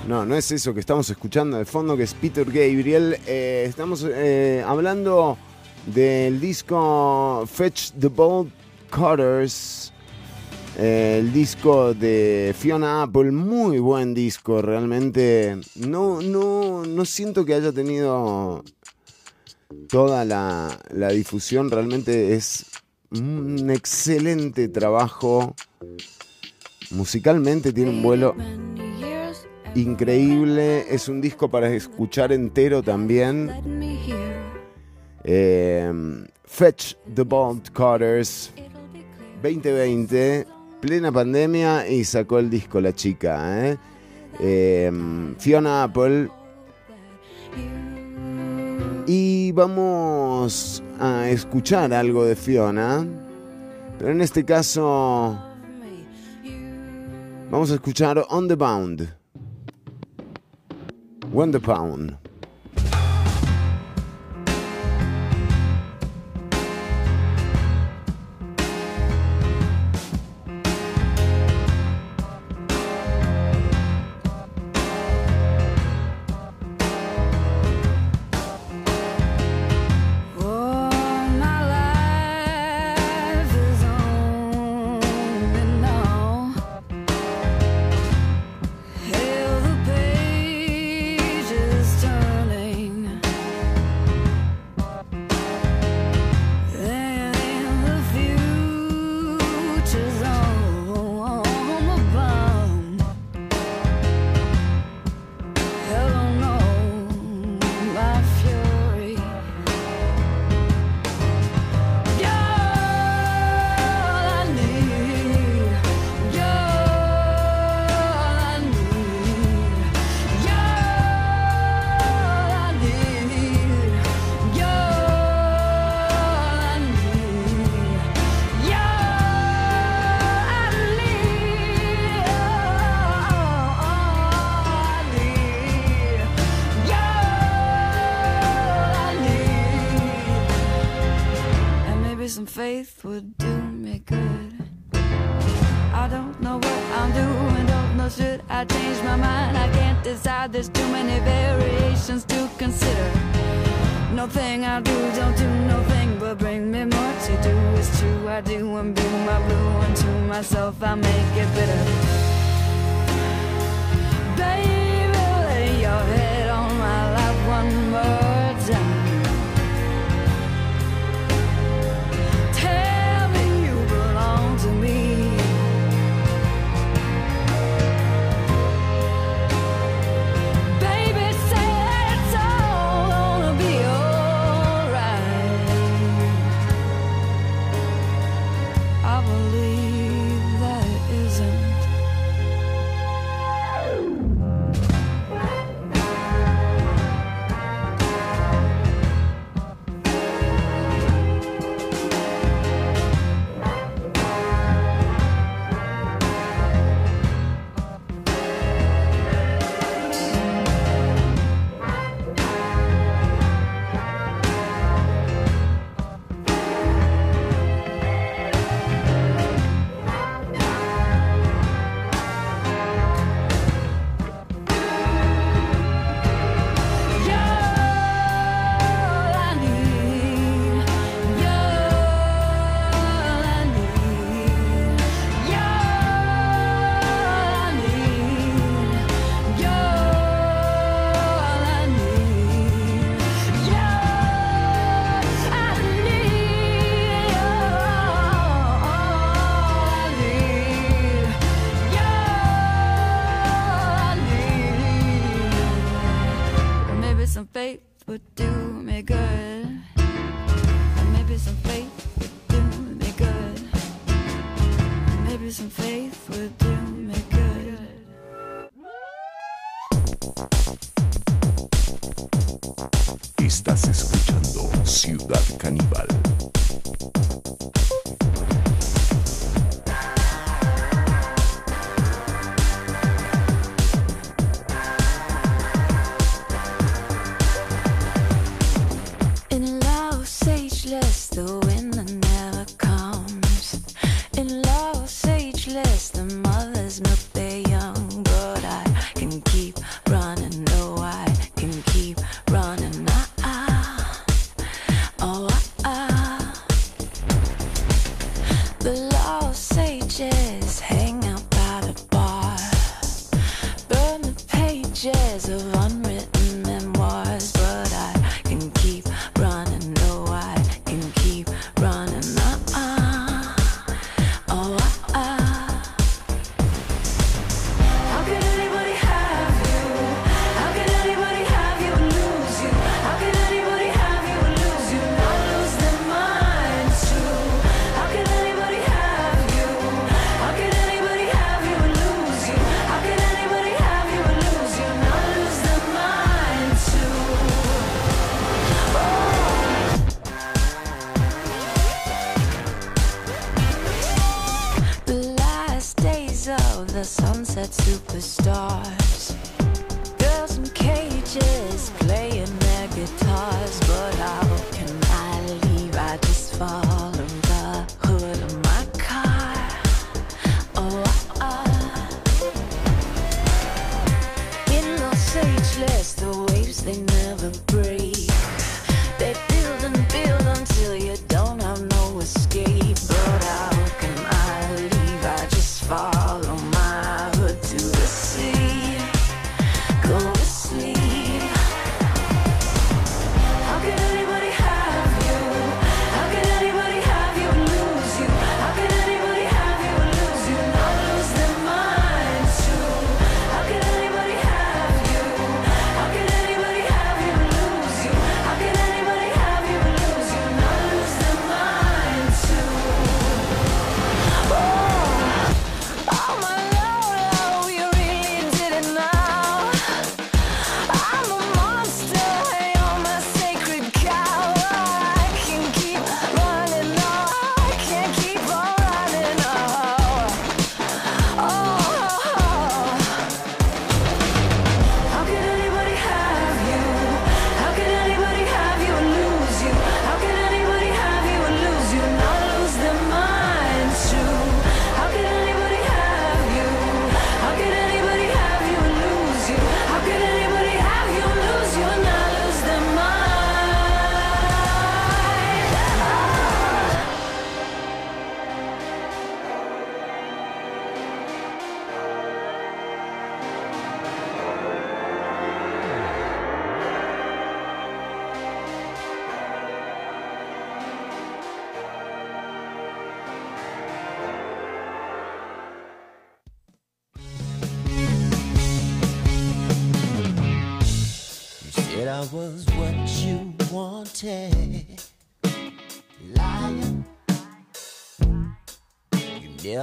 No, no es eso que estamos escuchando de fondo, que es Peter Gabriel. Eh, estamos eh, hablando del disco Fetch the Bolt Cutters. Eh, el disco de Fiona Apple, muy buen disco, realmente. No, no, no siento que haya tenido toda la, la difusión, realmente es un excelente trabajo. Musicalmente tiene un vuelo increíble, es un disco para escuchar entero también. Eh, Fetch the Bolt Cutters 2020, plena pandemia y sacó el disco la chica. ¿eh? Eh, Fiona Apple. Y vamos a escuchar algo de Fiona. Pero en este caso vamos a escuchar On the Bound. One the Pound.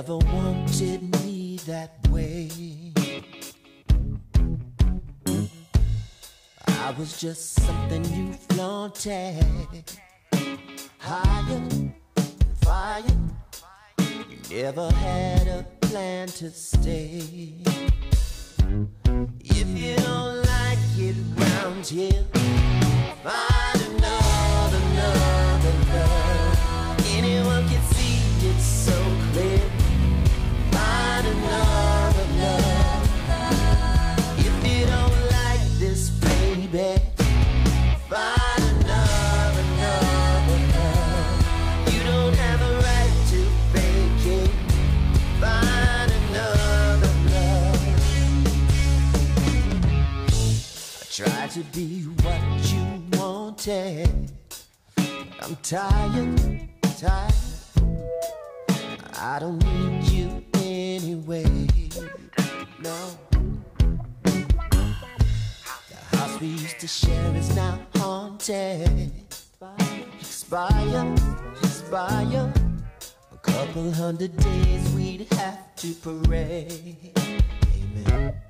Never wanted me that way. I was just something you flaunted. Higher, fire. You never had a plan to stay. Be what you wanted. I'm tired, tired. I don't need you anyway. No. The house we used to share is now haunted. Expire, expire. A couple hundred days we'd have to parade. Amen.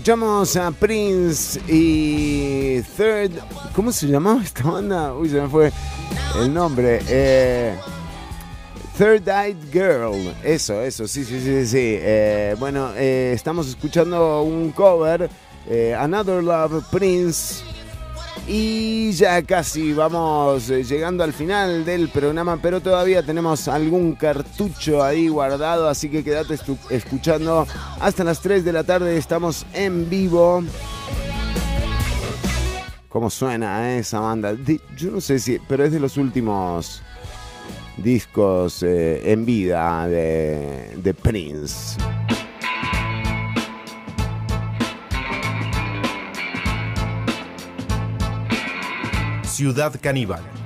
Escuchamos a Prince y Third. ¿Cómo se llamaba esta banda? Uy, se me fue el nombre. Eh, Third Eyed Girl. Eso, eso, sí, sí, sí, sí. Eh, bueno, eh, estamos escuchando un cover. Another Love Prince. Y ya casi vamos eh, llegando al final del programa, pero todavía tenemos algún cartucho ahí guardado, así que quédate escuchando hasta las 3 de la tarde. Estamos en vivo. ¿Cómo suena eh, esa banda? Yo no sé si, pero es de los últimos discos eh, en vida de, de Prince. Ciudad Caníbal.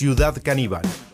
Ciudad Caníbal.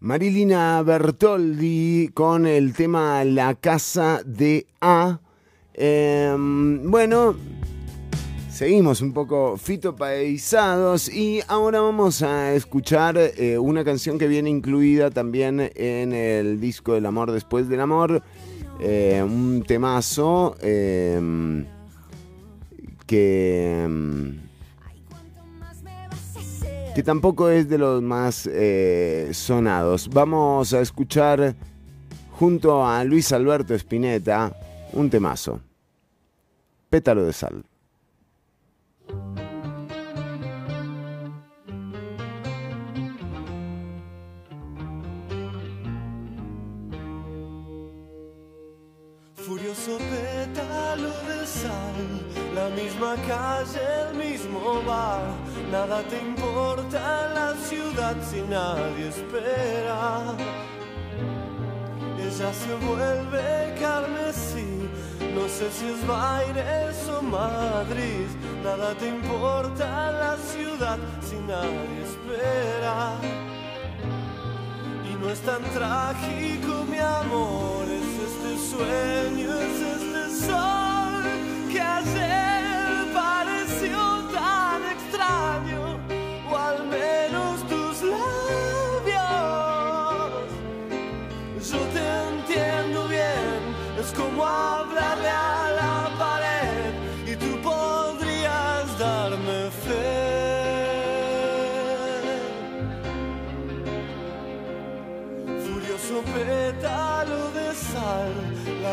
Marilina Bertoldi con el tema La Casa de A. Em, bueno, seguimos un poco fitopaisados y ahora vamos a escuchar eh, una canción que viene incluida también en el disco El amor después del amor. Eh, un temazo em, que em, que tampoco es de los más eh, sonados. Vamos a escuchar junto a Luis Alberto Spinetta un temazo, Pétalo de Sal. Furioso pétalo de sal, la misma calle, el mismo bar Nada te importa la ciudad si nadie espera. Ella se vuelve carmesí, no sé si es Baires o Madrid. Nada te importa la ciudad si nadie espera. Y no es tan trágico, mi amor, es este sueño, es este sol que ayer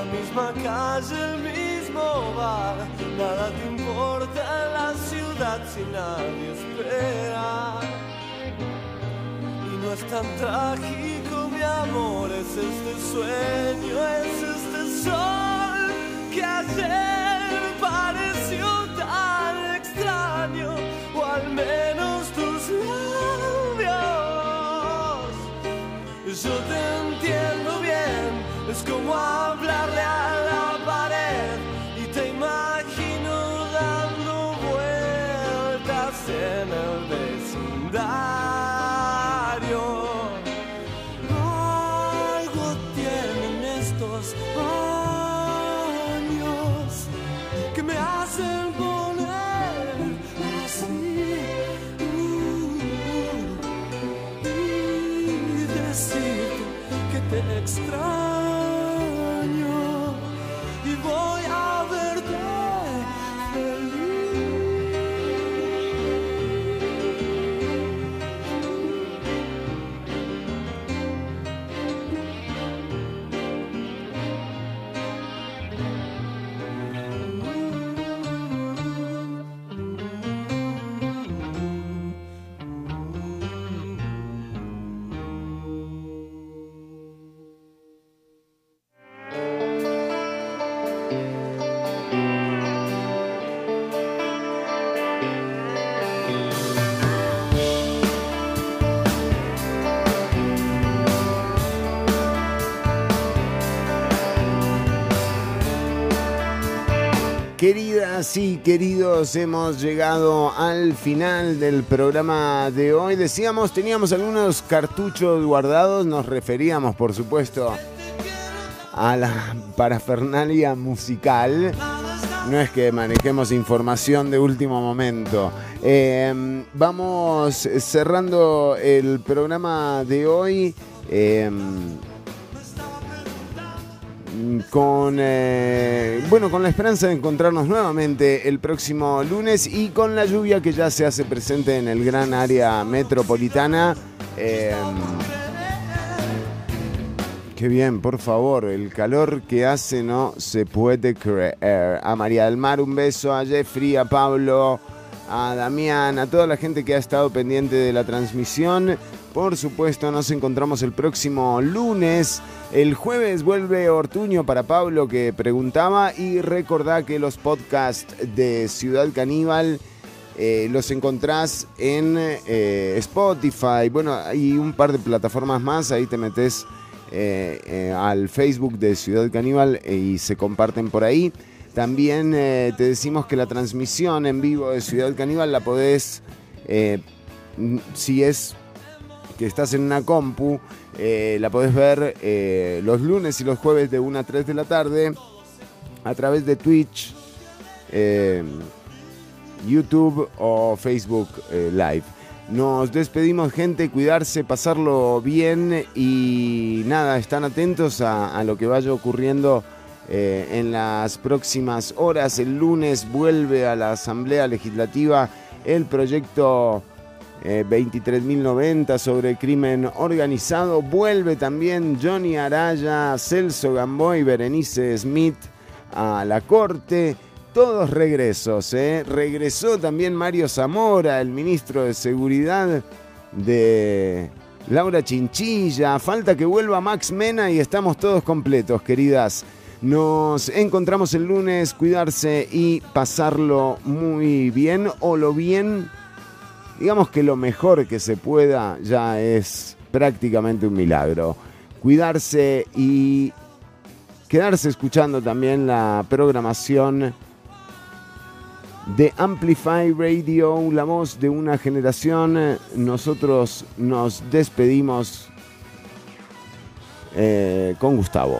la misma calle, el mismo bar. Nada te importa la ciudad si nadie espera. Y no es tan trágico, mi amor, es este sueño, es este sol que ayer pareció tan extraño, o al menos hablarle Queridas y queridos, hemos llegado al final del programa de hoy. Decíamos, teníamos algunos cartuchos guardados, nos referíamos, por supuesto, a la parafernalia musical. No es que manejemos información de último momento. Eh, vamos cerrando el programa de hoy. eh, con eh, bueno con la esperanza de encontrarnos nuevamente el próximo lunes y con la lluvia que ya se hace presente en el gran área metropolitana. Eh, qué bien por favor el calor que hace no se puede creer. A María del Mar un beso a Jeffrey a Pablo a Damián a toda la gente que ha estado pendiente de la transmisión por supuesto, nos encontramos el próximo lunes. El jueves vuelve Ortuño para Pablo que preguntaba y recordá que los podcasts de Ciudad Caníbal eh, los encontrás en eh, Spotify, bueno, hay un par de plataformas más, ahí te metes eh, al Facebook de Ciudad Caníbal y se comparten por ahí. También te decimos que la transmisión en vivo de Ciudad Caníbal la podés, si es estás en una compu, eh, la podés ver eh, los lunes y los jueves de 1 a 3 de la tarde a través de Twitch, eh, YouTube o Facebook Live. Nos despedimos gente, cuidarse, pasarlo bien y nada, están atentos a, lo que vaya ocurriendo en las próximas horas. El lunes vuelve a la Asamblea Legislativa el proyecto eh, 23.090 sobre crimen organizado. Vuelve también Johnny Araya, Celso Gamboy, Berenice Smith a la corte. Todos regresos. ¿eh? Regresó también Mario Zamora, el ministro de Seguridad de Laura Chinchilla. Falta que vuelva Max Mena y estamos todos completos, queridas. Nos encontramos el lunes, cuidarse y pasarlo muy bien o lo bien, digamos que lo mejor que se pueda ya es prácticamente un milagro. Cuidarse y quedarse escuchando también la programación de Amplify Radio, la voz de una generación. Nosotros nos despedimos eh, con Gustavo.